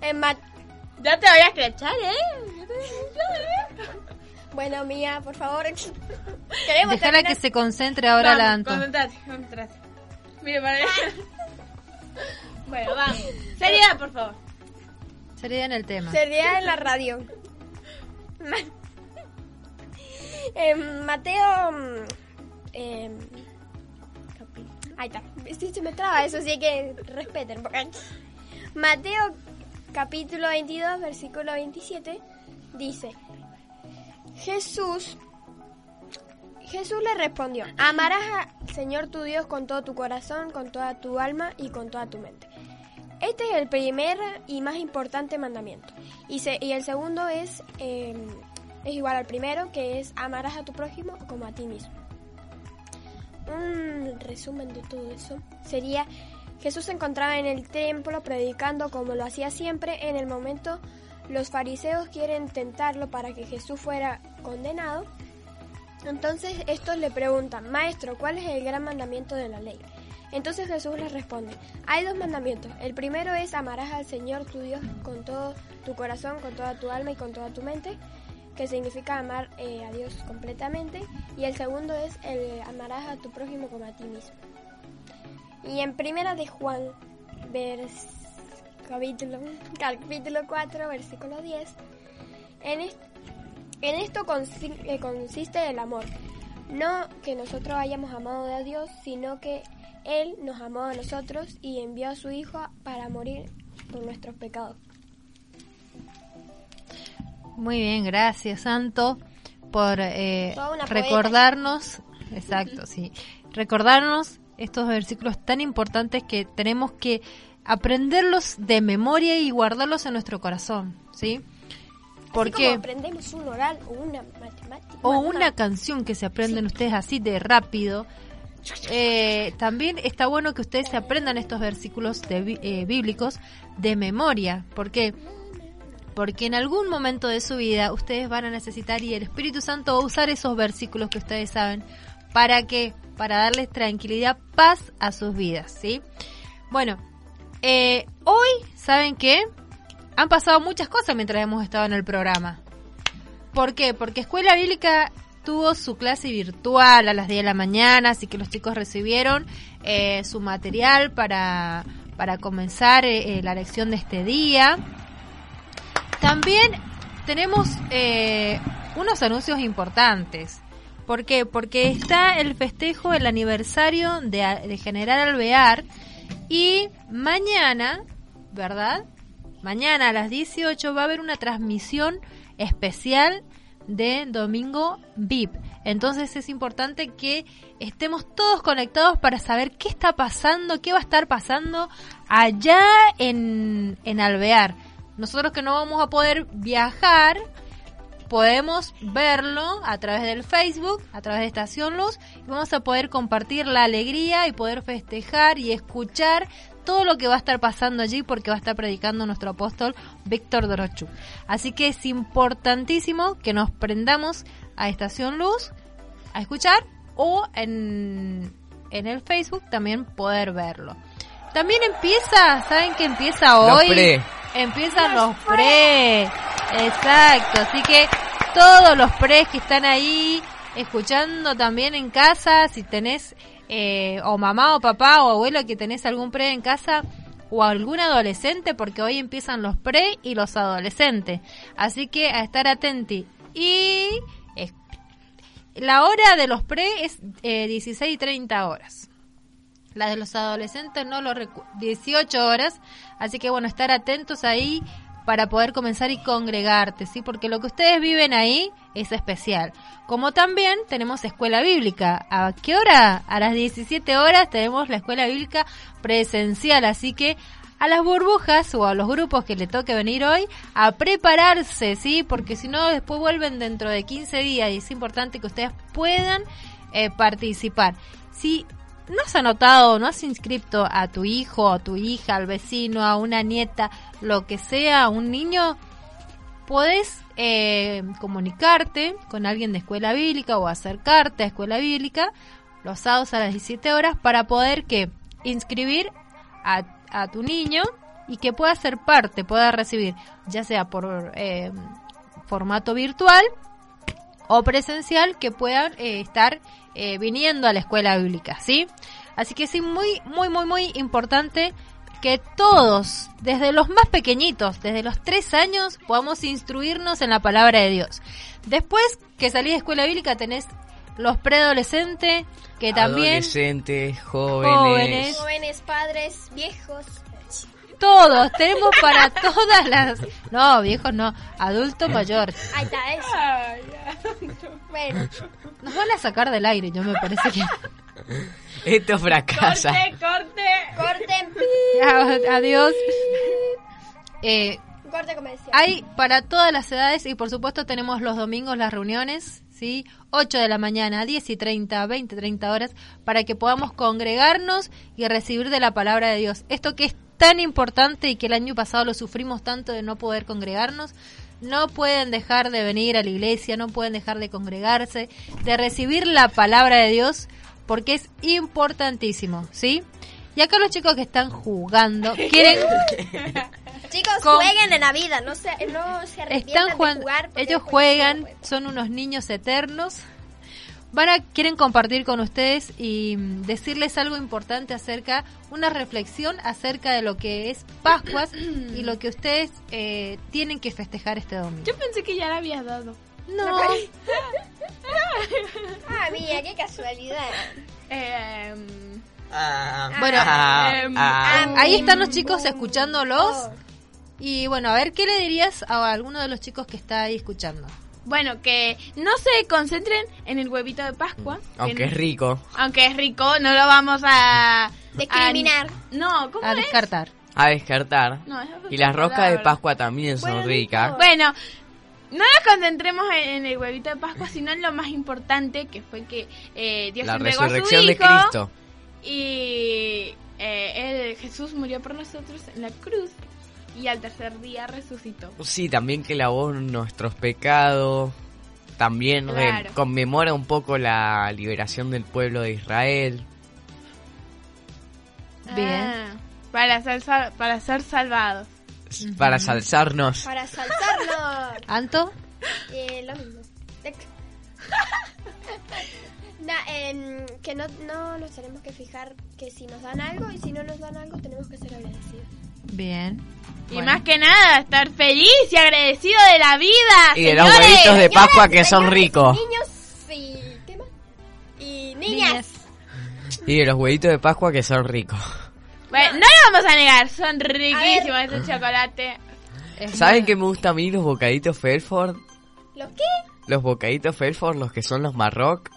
En mat- Ya te voy a escrachar, ¿eh? Bueno, Mía, por favor. Queremos terminar- que se concentre ahora Vamos, la Anto. Concentrate, concentrate. Mira para allá. Bueno, vamos. Seriedad, por favor. Sería en el tema. Seriedad en la radio. Em, Mateo. capi- ahí está. Sí, se me traba eso, así que respeten. Mateo capítulo 22, versículo 27 dice: Jesús. Jesús le respondió: Amarás al Señor tu Dios con todo tu corazón, con toda tu alma y con toda tu mente. Este es el primer y más importante mandamiento. Y el segundo es, eh, es igual al primero, que es amarás a tu prójimo como a ti mismo. Un resumen de todo eso sería, Jesús se encontraba en el templo predicando como lo hacía siempre. En el momento los fariseos quieren tentarlo para que Jesús fuera condenado. Entonces estos le preguntan, Maestro, ¿cuál es el gran mandamiento de la ley? Entonces Jesús les responde, hay dos mandamientos. El primero es amarás al Señor tu Dios con todo tu corazón, con toda tu alma y con toda tu mente, que significa amar eh, a Dios completamente. Y el segundo es el amarás a tu prójimo como a ti mismo. Y en primera de Juan, vers- capítulo, capítulo 4, versículo 10, en, en esto eh, consiste el amor. No que nosotros hayamos amado a Dios, sino que Él nos amó a nosotros y envió a su Hijo para morir por nuestros pecados. Muy bien, gracias, Santo, por eh, recordarnos, exacto, sí, recordarnos estos versículos tan importantes que tenemos que aprenderlos de memoria y guardarlos en nuestro corazón, ¿sí? Porque aprendemos un oral o una matemática. o una canción que se aprenden ustedes así de rápido. Eh, también está bueno que ustedes se aprendan estos versículos de eh, bíblicos de memoria. ¿Por qué? Porque en algún momento de su vida ustedes van a necesitar y el Espíritu Santo va a usar esos versículos que ustedes saben. ¿Para qué? Para darles tranquilidad, paz a sus vidas, ¿sí? Bueno, eh, hoy, ¿saben qué? Han pasado muchas cosas mientras hemos estado en el programa. ¿Por qué? Porque Escuela Bíblica tuvo su clase virtual a las 10 de la mañana, así que los chicos recibieron eh, su material para, para comenzar eh, eh, la lección de este día. También tenemos eh, unos anuncios importantes. ¿Por qué? Porque está el festejo, el aniversario de, de General Alvear y mañana, ¿verdad? Mañana a las 18 va a haber una transmisión especial de Domingo VIP. Entonces es importante que estemos todos conectados para saber qué está pasando, qué va a estar pasando allá en, en Alvear. Nosotros que no vamos a poder viajar, podemos verlo a través del Facebook, a través de Estación Luz, y vamos a poder compartir la alegría y poder festejar y escuchar todo lo que va a estar pasando allí porque va a estar predicando nuestro apóstol Víctor Dorochu. Así que es importantísimo que nos prendamos a Estación Luz a escuchar o en, en el Facebook también poder verlo. También empieza, ¿saben que empieza hoy? pre. Empiezan los pre. Exacto, así que todos los pre que están ahí escuchando también en casa, si tenés eh, o mamá o papá o abuelo que tenés algún pre en casa o algún adolescente, porque hoy empiezan los pre y los adolescentes. Así que a estar atenti. Y es- la hora de los pre es eh, 16 y 30 horas. La de los adolescentes no lo recu 18 horas. Así que bueno, estar atentos ahí para poder comenzar y congregarte, ¿sí? Porque lo que ustedes viven ahí es especial. Como también tenemos escuela bíblica. ¿A qué hora? A las 17 horas tenemos la escuela bíblica presencial. Así que a las burbujas o a los grupos que le toque venir hoy a prepararse, ¿sí? Porque si no, después vuelven dentro de 15 días y es importante que ustedes puedan eh, participar. Si no has anotado, no has inscrito a tu hijo, a tu hija, al vecino, a una nieta, lo que sea, un niño, podés eh, comunicarte con alguien de escuela bíblica o acercarte a escuela bíblica los sábados a las 17 horas para poder que inscribir a, a tu niño y que pueda ser parte, pueda recibir, ya sea por eh, formato virtual o presencial, que puedan eh, estar eh, viniendo a la escuela bíblica, ¿sí? Así que sí, muy, muy, muy, muy importante que todos, desde los más pequeñitos, desde los tres años, podamos instruirnos en la palabra de Dios. Después que salís de escuela bíblica tenés los preadolescentes, que también Adolescentes, jóvenes. Jóvenes. Jóvenes, padres, viejos. Todos, tenemos para todas las... No, viejos no, adulto mayor. Ahí está eso. Bueno, Nos van a sacar del aire, yo me parece que... Esto fracasa. corte. corten. Adiós. Eh, Corte comercial. Hay para todas las edades y por supuesto tenemos los domingos las reuniones, ¿sí? 8 de la mañana, 10 y 30, 20, 30 horas, para que podamos congregarnos y recibir de la palabra de Dios. Esto que es tan importante y que el año pasado lo sufrimos tanto de no poder congregarnos, no pueden dejar de venir a la iglesia, no pueden dejar de congregarse, de recibir la palabra de Dios, porque es importantísimo, ¿sí? Y acá los chicos que están jugando, quieren Chicos, Con- jueguen en la vida, no se, no se arrepientan están de jugar. ellos después juegan, son unos niños eternos. Van a, quieren compartir con ustedes y mm, decirles algo importante acerca, una reflexión acerca de lo que es Pascuas y lo que ustedes eh, tienen que festejar este domingo. Yo pensé que ya la habías dado. No, Ah, mira, qué casualidad. Em, bueno, Ah, em, ah. ahí están los chicos escuchándolos Oh. y bueno, a ver qué le dirías a alguno de los chicos que está ahí escuchando. Bueno, que no se concentren en el huevito de Pascua. Aunque que es rico. Aunque es rico, no lo vamos a... Discriminar. a- no, ¿cómo A es? descartar. A descartar. No, esa es Y las roscas de. Pascua también son ricas. Bueno, no nos concentremos en, en el huevito de Pascua, sino en lo más importante, que fue que eh, Dios La entregó a su resurrección de Cristo. y eh, él, Jesús murió por nosotros en la cruz y al tercer día resucitó. Sí, también que lavó nuestros pecados. También Claro. conmemora un poco la liberación del pueblo de Israel. Bien. Ah, para, ser, para ser salvados. Para salzarnos. Para saltarnos. ¿Anto? Eh, lo mismo. Na, em, que no, no nos tenemos que fijar que si nos dan algo y si no nos dan algo tenemos que ser agradecidos. Bien. Y Bueno. más que nada, estar feliz y agradecido de la vida. Y de los huevitos de Pascua que Señores, son ricos. Niños y... ¿Qué más? Y niñas. Y de los huevitos de Pascua que son ricos. Bueno, no lo vamos a negar, son riquísimos ese chocolate. ¿Saben qué me gusta a mí los bocaditos Felford? ¿Los qué? Los bocaditos Felford, los que son los Marroc.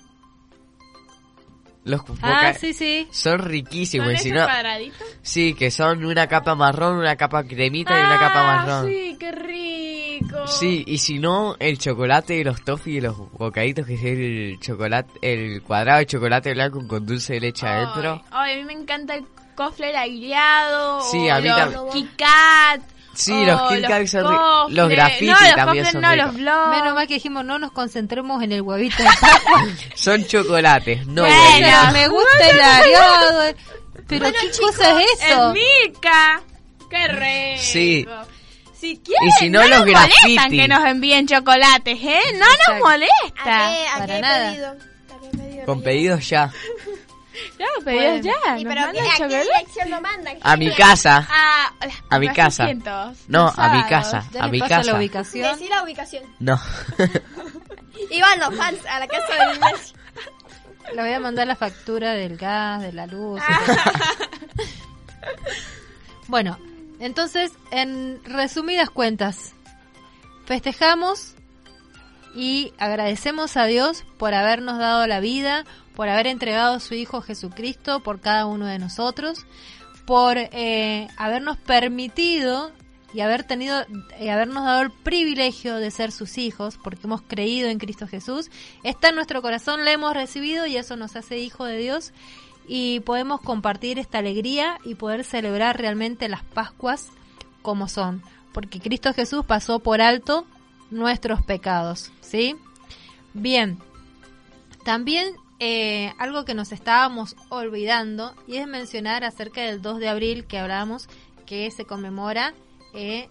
Los Ah, sí, sí. Son riquísimos. ¿Son si no, cuadraditos? sí, que son una capa marrón, una capa cremita y una capa Ah, marrón. sí, qué rico. Sí, y si no, el chocolate y los toffee y los bocaditos, que es el chocolate, el cuadrado de chocolate blanco con dulce de leche adentro. Ay, a mí me encanta el cofler agriado. Sí, o a mí los también. Kit Kat, Sí, o los Kit Kat son cofres. los graffiti no, los también cofres son no, ricos. los blogs. Menos mal que dijimos no nos concentremos en el huevito de. Son chocolates, no Bueno. huevitos. me gusta el areado. Pero qué cosa es eso. Es Milka. Qué rico. Sí. Si quieren, Y si no, no los nos molestan graffiti. que nos envíen chocolates, ¿eh? No nos Exacto. molesta. ¿A qué, a para qué nada. pedido? ¿A qué pedido Con pedidos ya. Ya, pedidos Bueno. ya. ¿Y nos pero mandan qué- a qué chocolate. dirección lo mandan? A mi casa. A, A mi casa. No, a mi casa. A mi casa. la ubicación. Decí la ubicación. No. Iban los fans a la casa del Ignacio. Le voy a mandar la factura del gas, de la luz. bueno, entonces, en resumidas cuentas, festejamos y agradecemos a Dios por habernos dado la vida, por haber entregado su Hijo Jesucristo por cada uno de nosotros, por eh, habernos permitido y haber tenido, eh, habernos dado el privilegio de ser sus hijos, porque hemos creído en Cristo Jesús. Está en nuestro corazón, le hemos recibido y eso nos hace hijo de Dios y podemos compartir esta alegría y poder celebrar realmente las Pascuas como son, porque Cristo Jesús pasó por alto nuestros pecados, ¿sí? Bien, también eh, algo que nos estábamos olvidando y es mencionar acerca del 2 de abril que hablábamos que se conmemora, eh,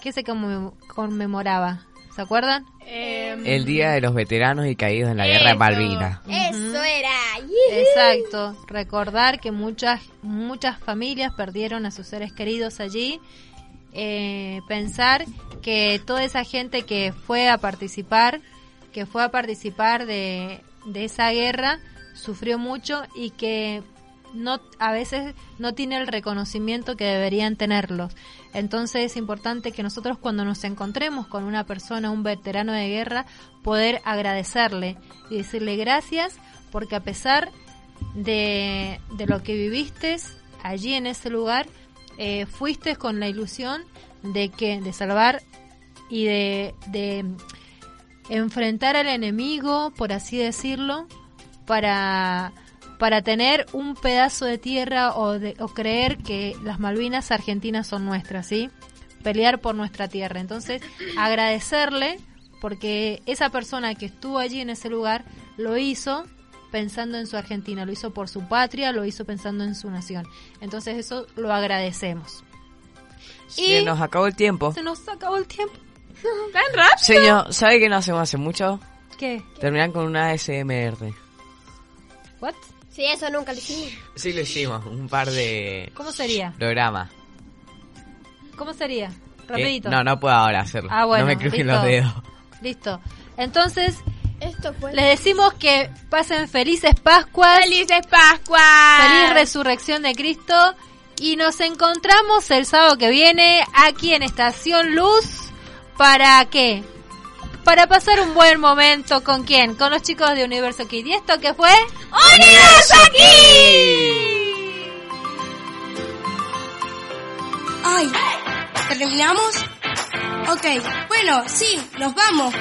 que se conmem- conmemoraba, ¿se acuerdan? Em, El día de los veteranos y caídos en la guerra de. Malvinas. Eso era. Exacto, recordar que muchas muchas familias perdieron a sus seres queridos allí, eh, pensar que toda esa gente que fue a participar, que fue a participar de, de esa guerra, sufrió mucho y que no a veces no tiene el reconocimiento que deberían tenerlos. Entonces es importante que nosotros cuando nos encontremos con una persona, un veterano de guerra, poder agradecerle y decirle gracias porque a pesar de, de lo que viviste allí en ese lugar, eh, fuiste con la ilusión de que de salvar y de, de enfrentar al enemigo, por así decirlo, para para tener un pedazo de tierra o, de- o creer que las Malvinas argentinas son nuestras, ¿sí? Pelear por nuestra tierra. Entonces, agradecerle porque esa persona que estuvo allí en ese lugar lo hizo pensando en su Argentina, lo hizo por su patria, lo hizo pensando en su nación. Entonces, eso lo agradecemos. Se Y nos acabó el tiempo. se nos acabó el tiempo. ¿Tan rápido? Señor, ¿sabe qué no hacemos hace mucho? ¿Qué? Terminar con una ASMR. ¿What? Sí, eso nunca lo hicimos. Sí lo hicimos, un par de ¿Cómo sería? programas. ¿Cómo sería? Eh, Rapidito. no, no puedo ahora hacerlo. Ah, bueno, no me crujen listo. los dedos. Listo. Entonces, Esto fue. les decimos que pasen felices Pascuas, ¡Felices Pascuas! feliz resurrección de Cristo y nos encontramos el sábado que viene aquí en Estación Luz para qué? Para pasar un buen momento con quién? Con los chicos de Universo Kid. ¿Y esto qué fue? ¡Universo aquí! Ay, ¿terminamos? Ok, bueno, sí, nos vamos.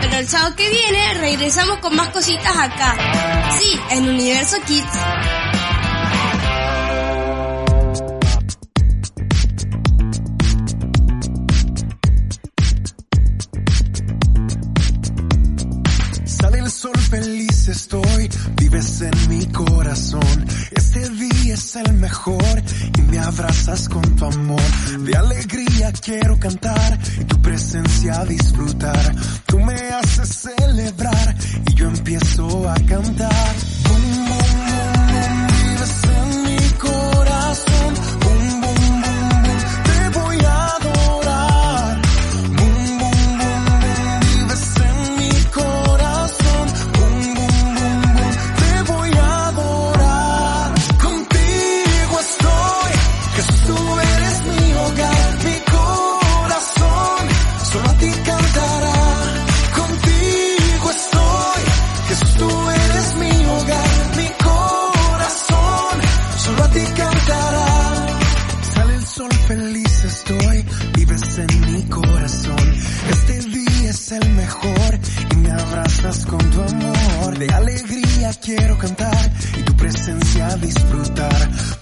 Pero el sábado que viene regresamos con más cositas acá. Sí, en Universo Kids. Feliz estoy, vives en mi corazón. Este día es el mejor y me abrazas con tu amor. De alegría quiero cantar y tu presencia disfrutar. Tú me haces celebrar y yo empiezo a cantar. Quiero cantar y tu presencia disfrutar.